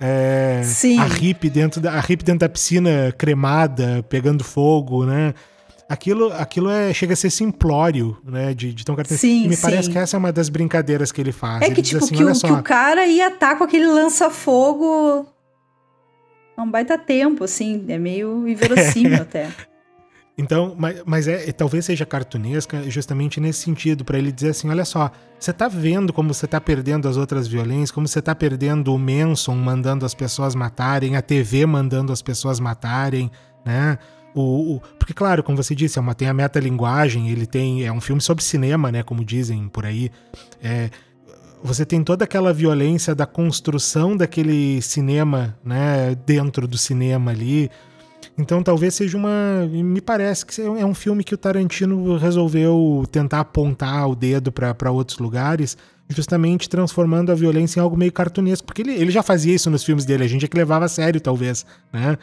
É, Sim. A hip dentro da, a hip dentro da piscina cremada, pegando fogo, né? Aquilo, aquilo é, chega a ser simplório, né? De, de tão característico. Sim, e me sim. parece que essa é uma das brincadeiras que ele faz. É ele que, tipo, assim, que, o, que o cara ia estar tá com aquele lança-fogo um baita tempo, assim. É meio inverossímil até. Então, mas, mas é, talvez seja cartunesca justamente nesse sentido, para ele dizer assim: olha só, você tá vendo como você tá perdendo as outras violências, como você tá perdendo o Manson mandando as pessoas matarem, a TV mandando as pessoas matarem, né? O, o, porque, claro, como você disse, é uma, tem a metalinguagem, ele tem. É um filme sobre cinema, né? Como dizem por aí. É, você tem toda aquela violência da construção daquele cinema, né? Dentro do cinema ali. Então talvez seja uma. Me parece que é um filme que o Tarantino resolveu tentar apontar o dedo para outros lugares, justamente transformando a violência em algo meio cartunesco. Porque ele, ele já fazia isso nos filmes dele, a gente é que levava a sério, talvez, né?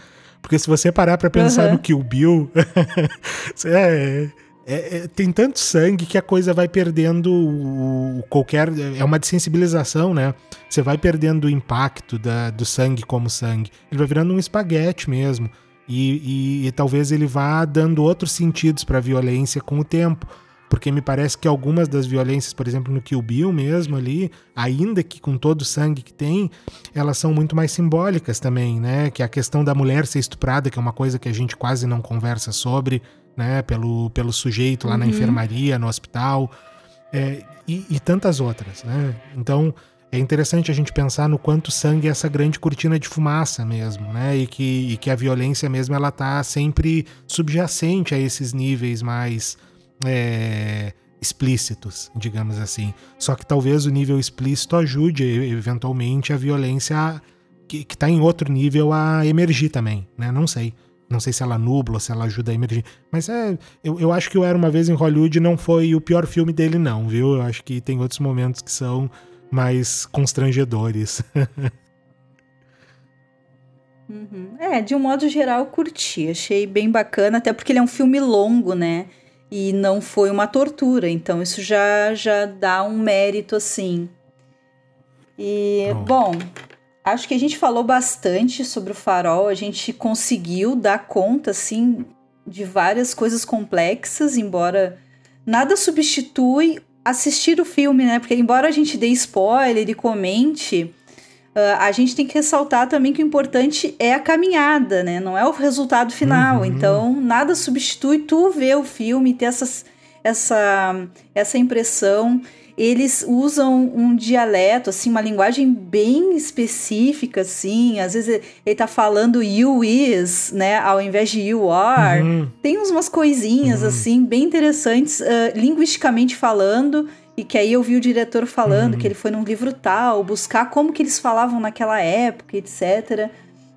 Porque se você parar para pensar uhum. no Kill Bill, é, é, é, tem tanto sangue que a coisa vai perdendo o, qualquer. É uma desensibilização, né? Você vai perdendo o impacto da, do sangue como sangue. Ele vai virando um espaguete mesmo. E, e, e talvez ele vá dando outros sentidos para a violência com o tempo porque me parece que algumas das violências, por exemplo, no Kill Bill mesmo ali, ainda que com todo o sangue que tem, elas são muito mais simbólicas também, né? Que a questão da mulher ser estuprada, que é uma coisa que a gente quase não conversa sobre, né? Pelo, pelo sujeito lá uhum. na enfermaria, no hospital, é, e, e tantas outras, né? Então, é interessante a gente pensar no quanto sangue é essa grande cortina de fumaça mesmo, né? E que, e que a violência mesmo ela tá sempre subjacente a esses níveis mais é, explícitos, digamos assim. Só que talvez o nível explícito ajude eventualmente a violência que está em outro nível a emergir também, né? Não sei. Não sei se ela nubla, se ela ajuda a emergir. Mas é. Eu, eu acho que o Era Uma Vez em Hollywood não foi o pior filme dele, não, viu? Eu acho que tem outros momentos que são mais constrangedores. uhum. É, de um modo geral, curti. Achei bem bacana, até porque ele é um filme longo, né? E não foi uma tortura. Então isso já já dá um mérito assim. E oh. bom, acho que a gente falou bastante sobre o Farol, a gente conseguiu dar conta assim de várias coisas complexas, embora nada substitui assistir o filme, né? Porque embora a gente dê spoiler e comente, Uh, a gente tem que ressaltar também que o importante é a caminhada, né? Não é o resultado final. Uhum. Então, nada substitui tu ver o filme, ter essas, essa, essa impressão. eles usam um dialeto, assim, uma linguagem bem específica, assim. Às vezes ele tá falando you is, né, ao invés de you are. Uhum. Tem umas coisinhas, uhum. assim, bem interessantes, uh, linguisticamente falando. E que aí eu vi o diretor falando uhum. que ele foi num livro tal, buscar como que eles falavam naquela época, etc.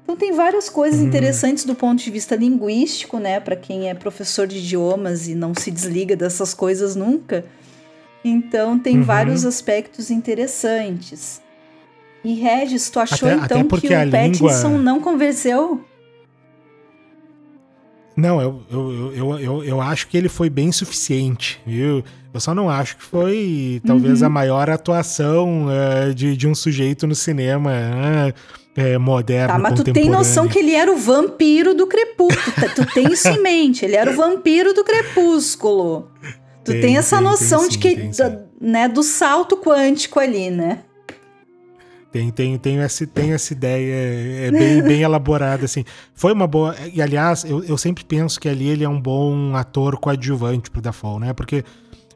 Então tem várias coisas uhum. interessantes do ponto de vista linguístico, né, para quem é professor de idiomas e não se desliga dessas coisas nunca. Então tem uhum. vários aspectos interessantes. E Regis, tu achou até, então até que o Pattinson língua... não convenceu? Não, eu, eu, eu, eu, eu acho que ele foi bem suficiente, viu? Eu só não acho que foi talvez uhum. a maior atuação uh, de, de um sujeito no cinema. Uh, é, moderno, Tá, mas tu tem noção que ele era o vampiro do crepúsculo. tu tem isso em mente, ele era o vampiro do crepúsculo. Tu tem, tem essa tem, noção tem, de que, tem, né, do salto quântico ali, né? Tem, tem, tem, essa, tem essa ideia, é bem, bem elaborada, assim. Foi uma boa. E, aliás, eu, eu sempre penso que ali ele é um bom ator coadjuvante pro Dafoe, né? Porque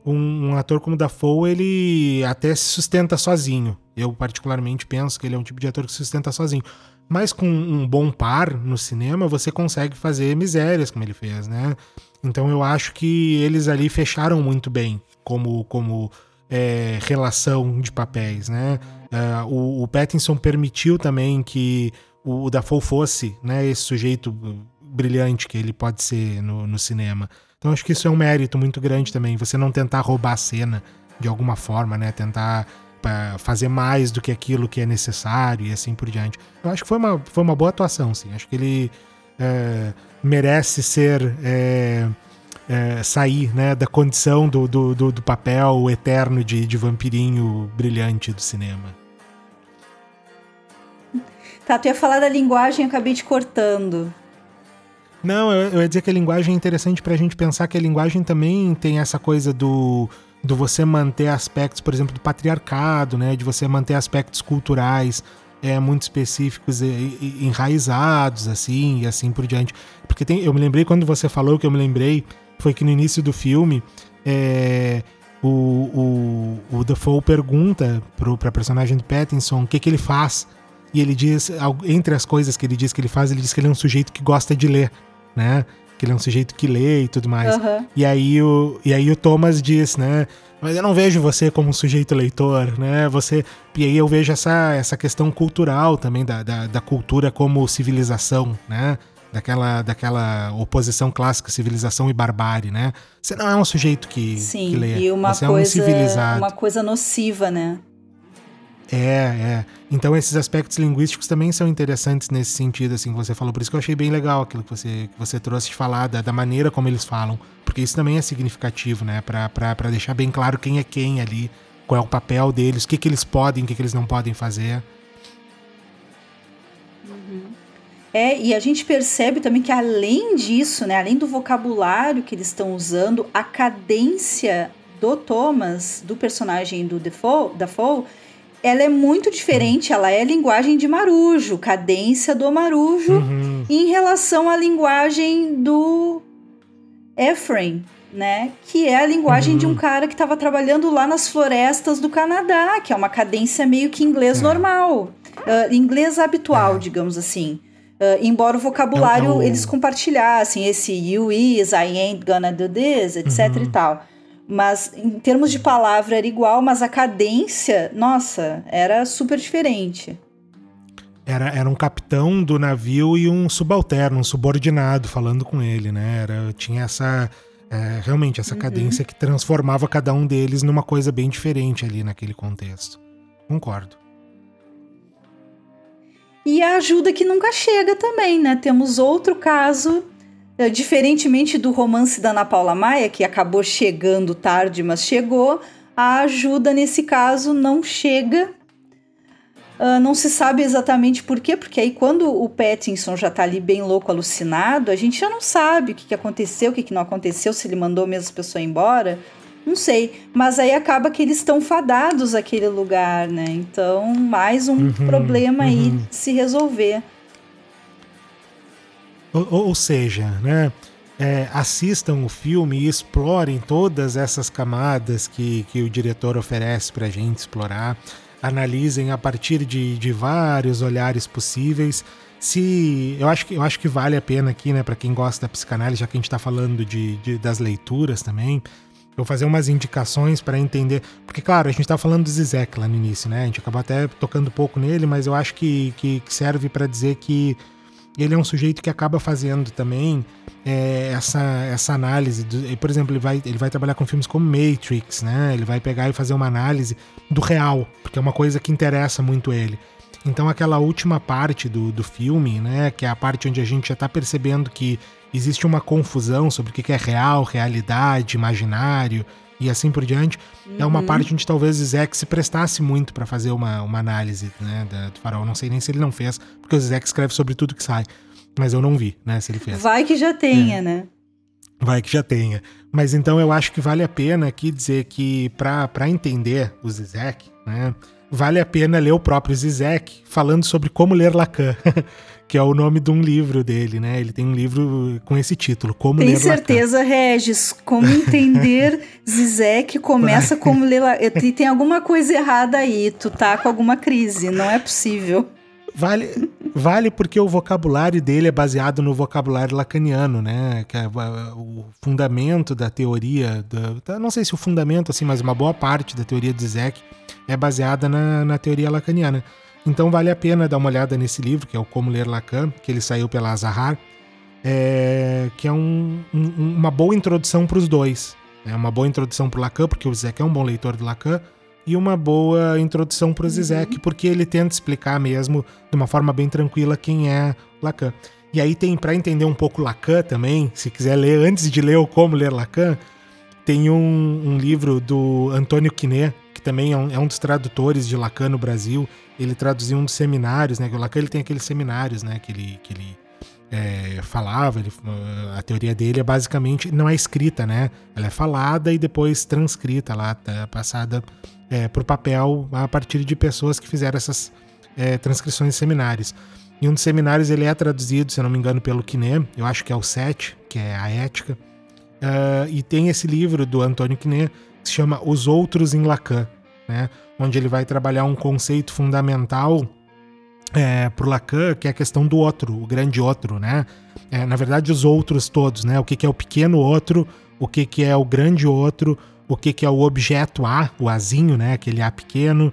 um, um, ator como o Dafoe, ele até se sustenta sozinho. Eu, particularmente, penso que ele é um tipo de ator que se sustenta sozinho. Mas com um bom par no cinema, você consegue fazer misérias, como ele fez, né? Então eu acho que eles ali fecharam muito bem como, como é, relação de papéis, né? Uh, o, o Pattinson permitiu também que o, o Dafoe fosse né, esse sujeito brilhante que ele pode ser no, no cinema. Então acho que isso é um mérito muito grande também, você não tentar roubar a cena de alguma forma, né? Tentar fazer mais do que aquilo que é necessário e assim por diante. Eu acho que foi uma, foi uma boa atuação, sim. Acho que ele é, merece ser. É, é, sair né, da condição do, do, do, do papel eterno de, de vampirinho brilhante do cinema. Tá, tu ia falar da linguagem, acabei te cortando. Não, eu, eu ia dizer que a linguagem é interessante para a gente pensar que a linguagem também tem essa coisa do, do você manter aspectos, por exemplo, do patriarcado, né? De você manter aspectos culturais é, muito específicos e, e, enraizados, assim, e assim por diante. Porque tem, eu me lembrei quando você falou que eu me lembrei, foi que no início do filme é, o, o, o Dafoe pergunta pro, pra personagem do Pattinson o que, que ele faz. E ele diz, entre as coisas que ele diz que ele faz, ele diz que ele é um sujeito que gosta de ler né? Que ele é um sujeito que lê e tudo mais. Uhum. E, aí o, e aí o Thomas diz, né? Mas eu não vejo você como um sujeito leitor, né? Você e aí eu vejo essa, essa questão cultural também da, da, da cultura como civilização, né? daquela, daquela oposição clássica, civilização e barbárie, né? Você não é um sujeito que, Sim, que lê. E uma você coisa, é um civilizado. uma coisa nociva, né? É, é. Então esses aspectos linguísticos também são interessantes nesse sentido, assim, que você falou. Por isso que eu achei bem legal aquilo que você, que você trouxe de falar, da, da maneira como eles falam. Porque isso também é significativo, né? Pra deixar bem claro quem é quem ali, qual é o papel deles, o que, que eles podem, o que, que eles não podem fazer. Uhum. É, e a gente percebe também que além disso, né, além do vocabulário que eles estão usando, a cadência do Thomas, do personagem do Defoe, Dafoe, ela é muito diferente, ela é a linguagem de Marujo, cadência do Marujo, uhum. em relação à linguagem do Ephraim, né? Que é a linguagem uhum. de um uhum. cara que estava trabalhando lá nas florestas do Canadá, que é uma cadência meio que inglês é. normal, uh, inglês habitual, é. digamos assim. Uh, embora o vocabulário é, é eles compartilhassem esse you is, I ain't gonna do this, etc uhum. e tal. Mas em termos de palavra era igual, mas a cadência, nossa, era super diferente. Era, era um capitão do navio e um subalterno, um subordinado falando com ele, né? Era, tinha essa. É, realmente, essa uhum. cadência que transformava cada um deles numa coisa bem diferente ali naquele contexto. Concordo. E a ajuda que nunca chega também, né? Temos outro caso diferentemente do romance da Ana Paula Maia, que acabou chegando tarde, mas chegou, a ajuda nesse caso não chega. Uh, não se sabe exatamente por quê, porque aí quando o Pattinson já tá ali bem louco, alucinado, a gente já não sabe o que, que aconteceu, o que, que não aconteceu, se ele mandou mesmo as pessoas embora. Não sei. Mas aí acaba que eles estão fadados àquele lugar, né? Então, mais um uhum, problema uhum. aí de se resolver. Ou, ou seja, né? é, assistam o filme e explorem todas essas camadas que, que o diretor oferece para a gente explorar. Analisem a partir de, de vários olhares possíveis. Se eu acho que eu acho que vale a pena aqui, né, para quem gosta da psicanálise, já que a gente está falando de, de, das leituras também, eu fazer umas indicações para entender. Porque, claro, a gente tá falando do Zizek lá no início, né? A gente acabou até tocando pouco nele, mas eu acho que, que, que serve para dizer que ele é um sujeito que acaba fazendo também é, essa, essa análise. Do, por exemplo, ele vai, ele vai trabalhar com filmes como Matrix, né? Ele vai pegar e fazer uma análise do real, porque é uma coisa que interessa muito ele. Então, aquela última parte do, do filme, né? Que é a parte onde a gente já tá percebendo que existe uma confusão sobre o que é real, realidade, imaginário e assim por diante. Uhum. É uma uhum. parte onde talvez o Zizek se prestasse muito para fazer uma, uma análise né, do farol. Não sei nem se ele não fez, porque o Zizek escreve sobre tudo que sai. Mas eu não vi, né, se ele fez. Vai que já tenha, é. né? Vai que já tenha. Mas então eu acho que vale a pena aqui dizer que para entender o Zizek, né, vale a pena ler o próprio Zizek falando sobre como ler Lacan. que é o nome de um livro dele, né? Ele tem um livro com esse título, Como tem Ler Lacan. Tem certeza, Regis, como entender Zizek começa como ler Lacan. Tem alguma coisa errada aí, tu tá com alguma crise, não é possível. Vale, vale porque o vocabulário dele é baseado no vocabulário lacaniano, né? Que é o fundamento da teoria, da, não sei se o fundamento, assim, mas uma boa parte da teoria de Zizek é baseada na, na teoria lacaniana. Então vale a pena dar uma olhada nesse livro, que é o Como Ler Lacan, que ele saiu pela Azahar, é, que é um, um, uma boa introdução para os dois. É né? uma boa introdução para o Lacan, porque o Zizek é um bom leitor do Lacan, e uma boa introdução para o Zizek, uhum. porque ele tenta explicar mesmo de uma forma bem tranquila quem é Lacan. E aí tem, para entender um pouco Lacan também, se quiser ler, antes de ler o Como Ler Lacan, tem um, um livro do Antônio Quinet, também é um, é um, dos tradutores de Lacan no Brasil. Ele traduziu um dos seminários, né? O Lacan ele tem aqueles seminários, né? Que ele, que ele é, falava. Ele, a teoria dele é basicamente não é escrita, né? Ela é falada e depois transcrita lá, tá, passada é, para o papel a partir de pessoas que fizeram essas é, transcrições de seminários. E um dos seminários ele é traduzido, se eu não me engano, pelo Quiné, eu acho que é o 7, que é a ética. Uh, e tem esse livro do Antônio que se chama Os Outros em Lacan, né? onde ele vai trabalhar um conceito fundamental é, para o Lacan, que é a questão do outro, o grande outro, né? É, na verdade, os outros todos, né? O que, que é o pequeno outro, o que, que é o grande outro, o que, que é o objeto A, o Azinho, né? Aquele A pequeno,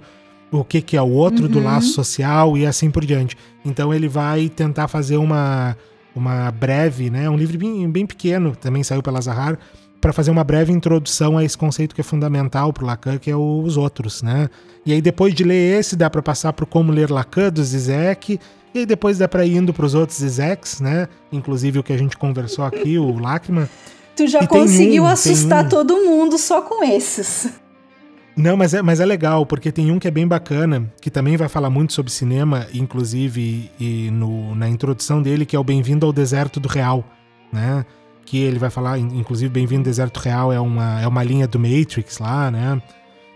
o que, que é o outro uhum. do laço social e assim por diante. Então ele vai tentar fazer uma, uma breve, né? Um livro bem, bem pequeno, também saiu pela Zahar, para fazer uma breve introdução a esse conceito que é fundamental para Lacan, que é os outros, né? E aí depois de ler esse, dá para passar para como ler Lacan do Zizek, e aí depois dá para ir indo para os outros Zizeks, né? Inclusive o que a gente conversou aqui, o Lachman. Tu já e conseguiu um, assustar um... todo mundo só com esses. Não, mas é, mas é legal, porque tem um que é bem bacana, que também vai falar muito sobre cinema, inclusive e no, na introdução dele, que é o Bem-vindo ao Deserto do Real, né? Que ele vai falar, inclusive Bem-vindo Deserto Real é uma, é uma linha do Matrix lá, né?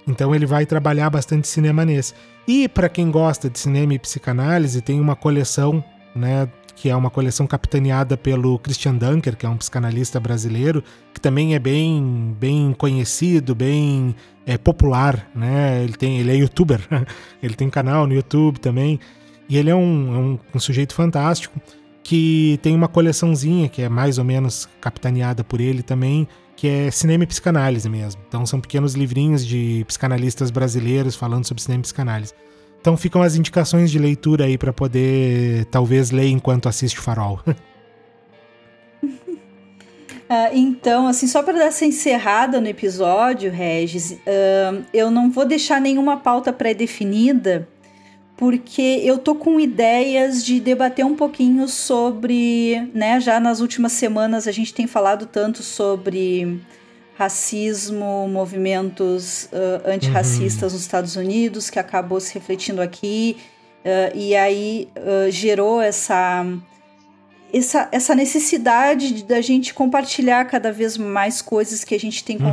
Então ele vai trabalhar bastante cinema nesse. E para quem gosta de cinema e psicanálise, tem uma coleção, né, que é uma coleção capitaneada pelo Christian Dunker, que é um psicanalista brasileiro, que também é bem, bem conhecido, bem é, popular, né? Ele tem, ele é youtuber, ele tem canal no YouTube também, e ele é um, é um, um sujeito fantástico que tem uma coleçãozinha que é mais ou menos capitaneada por ele também, que é cinema e psicanálise mesmo. Então são pequenos livrinhos de psicanalistas brasileiros falando sobre cinema e psicanálise. Então ficam as indicações de leitura aí para poder talvez ler enquanto assiste o Farol. Uh, então, assim, só para dar essa encerrada no episódio, Regis, uh, eu não vou deixar nenhuma pauta pré-definida, porque eu tô com ideias de debater um pouquinho sobre, né, já nas últimas semanas a gente tem falado tanto sobre racismo, movimentos uh, antirracistas uhum. nos Estados Unidos, que acabou se refletindo aqui, uh, e aí uh, gerou essa, essa, essa necessidade da gente compartilhar cada vez mais coisas que a gente tem uhum.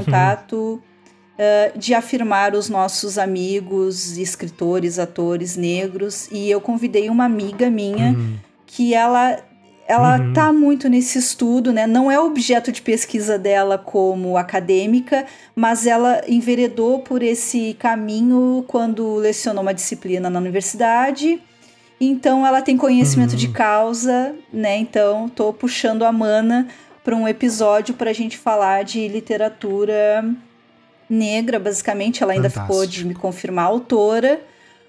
Uh, de afirmar os nossos amigos, escritores, atores negros. E eu convidei uma amiga minha uhum. que ela ela uhum. tá muito nesse estudo, né? Não é objeto de pesquisa dela como acadêmica, mas ela enveredou por esse caminho quando lecionou uma disciplina na universidade. Então ela tem conhecimento uhum. de causa, né? Então tô puxando a mana para um episódio para a gente falar de literatura negra, basicamente. Ela ainda Fantástico. ficou de me confirmar autora.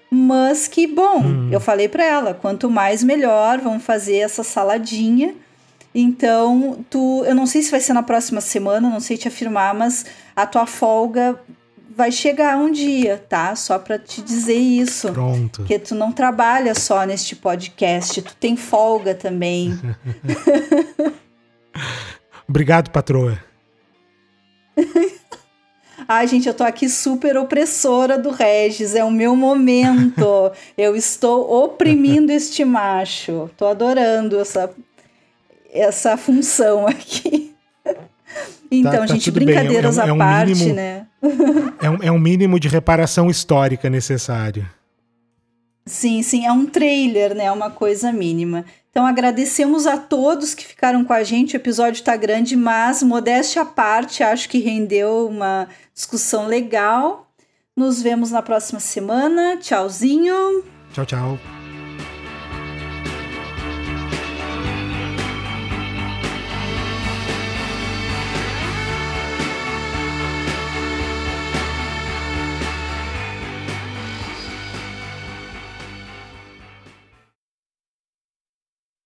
Mas que bom, hum. eu falei para ela, quanto mais melhor, vamos fazer essa saladinha. Então, tu, eu não sei se vai ser na próxima semana, não sei te afirmar, mas a tua folga vai chegar um dia, tá? Só para te dizer isso. Pronto. Porque tu não trabalha só neste podcast, tu tem folga também. Obrigado, patroa. Ai, gente, eu tô aqui super opressora do Regis, é o meu momento. eu estou oprimindo este macho. Tô adorando essa, essa função aqui. Então, tá, tá gente, brincadeiras é um, é um, à parte, mínimo, né? é, um, é um mínimo de reparação histórica necessário. Sim, sim, é um trailer, né? Uma coisa mínima. Então agradecemos a todos que ficaram com a gente. O episódio está grande, mas modéstia à parte, acho que rendeu uma discussão legal. Nos vemos na próxima semana. Tchauzinho. Tchau, tchau.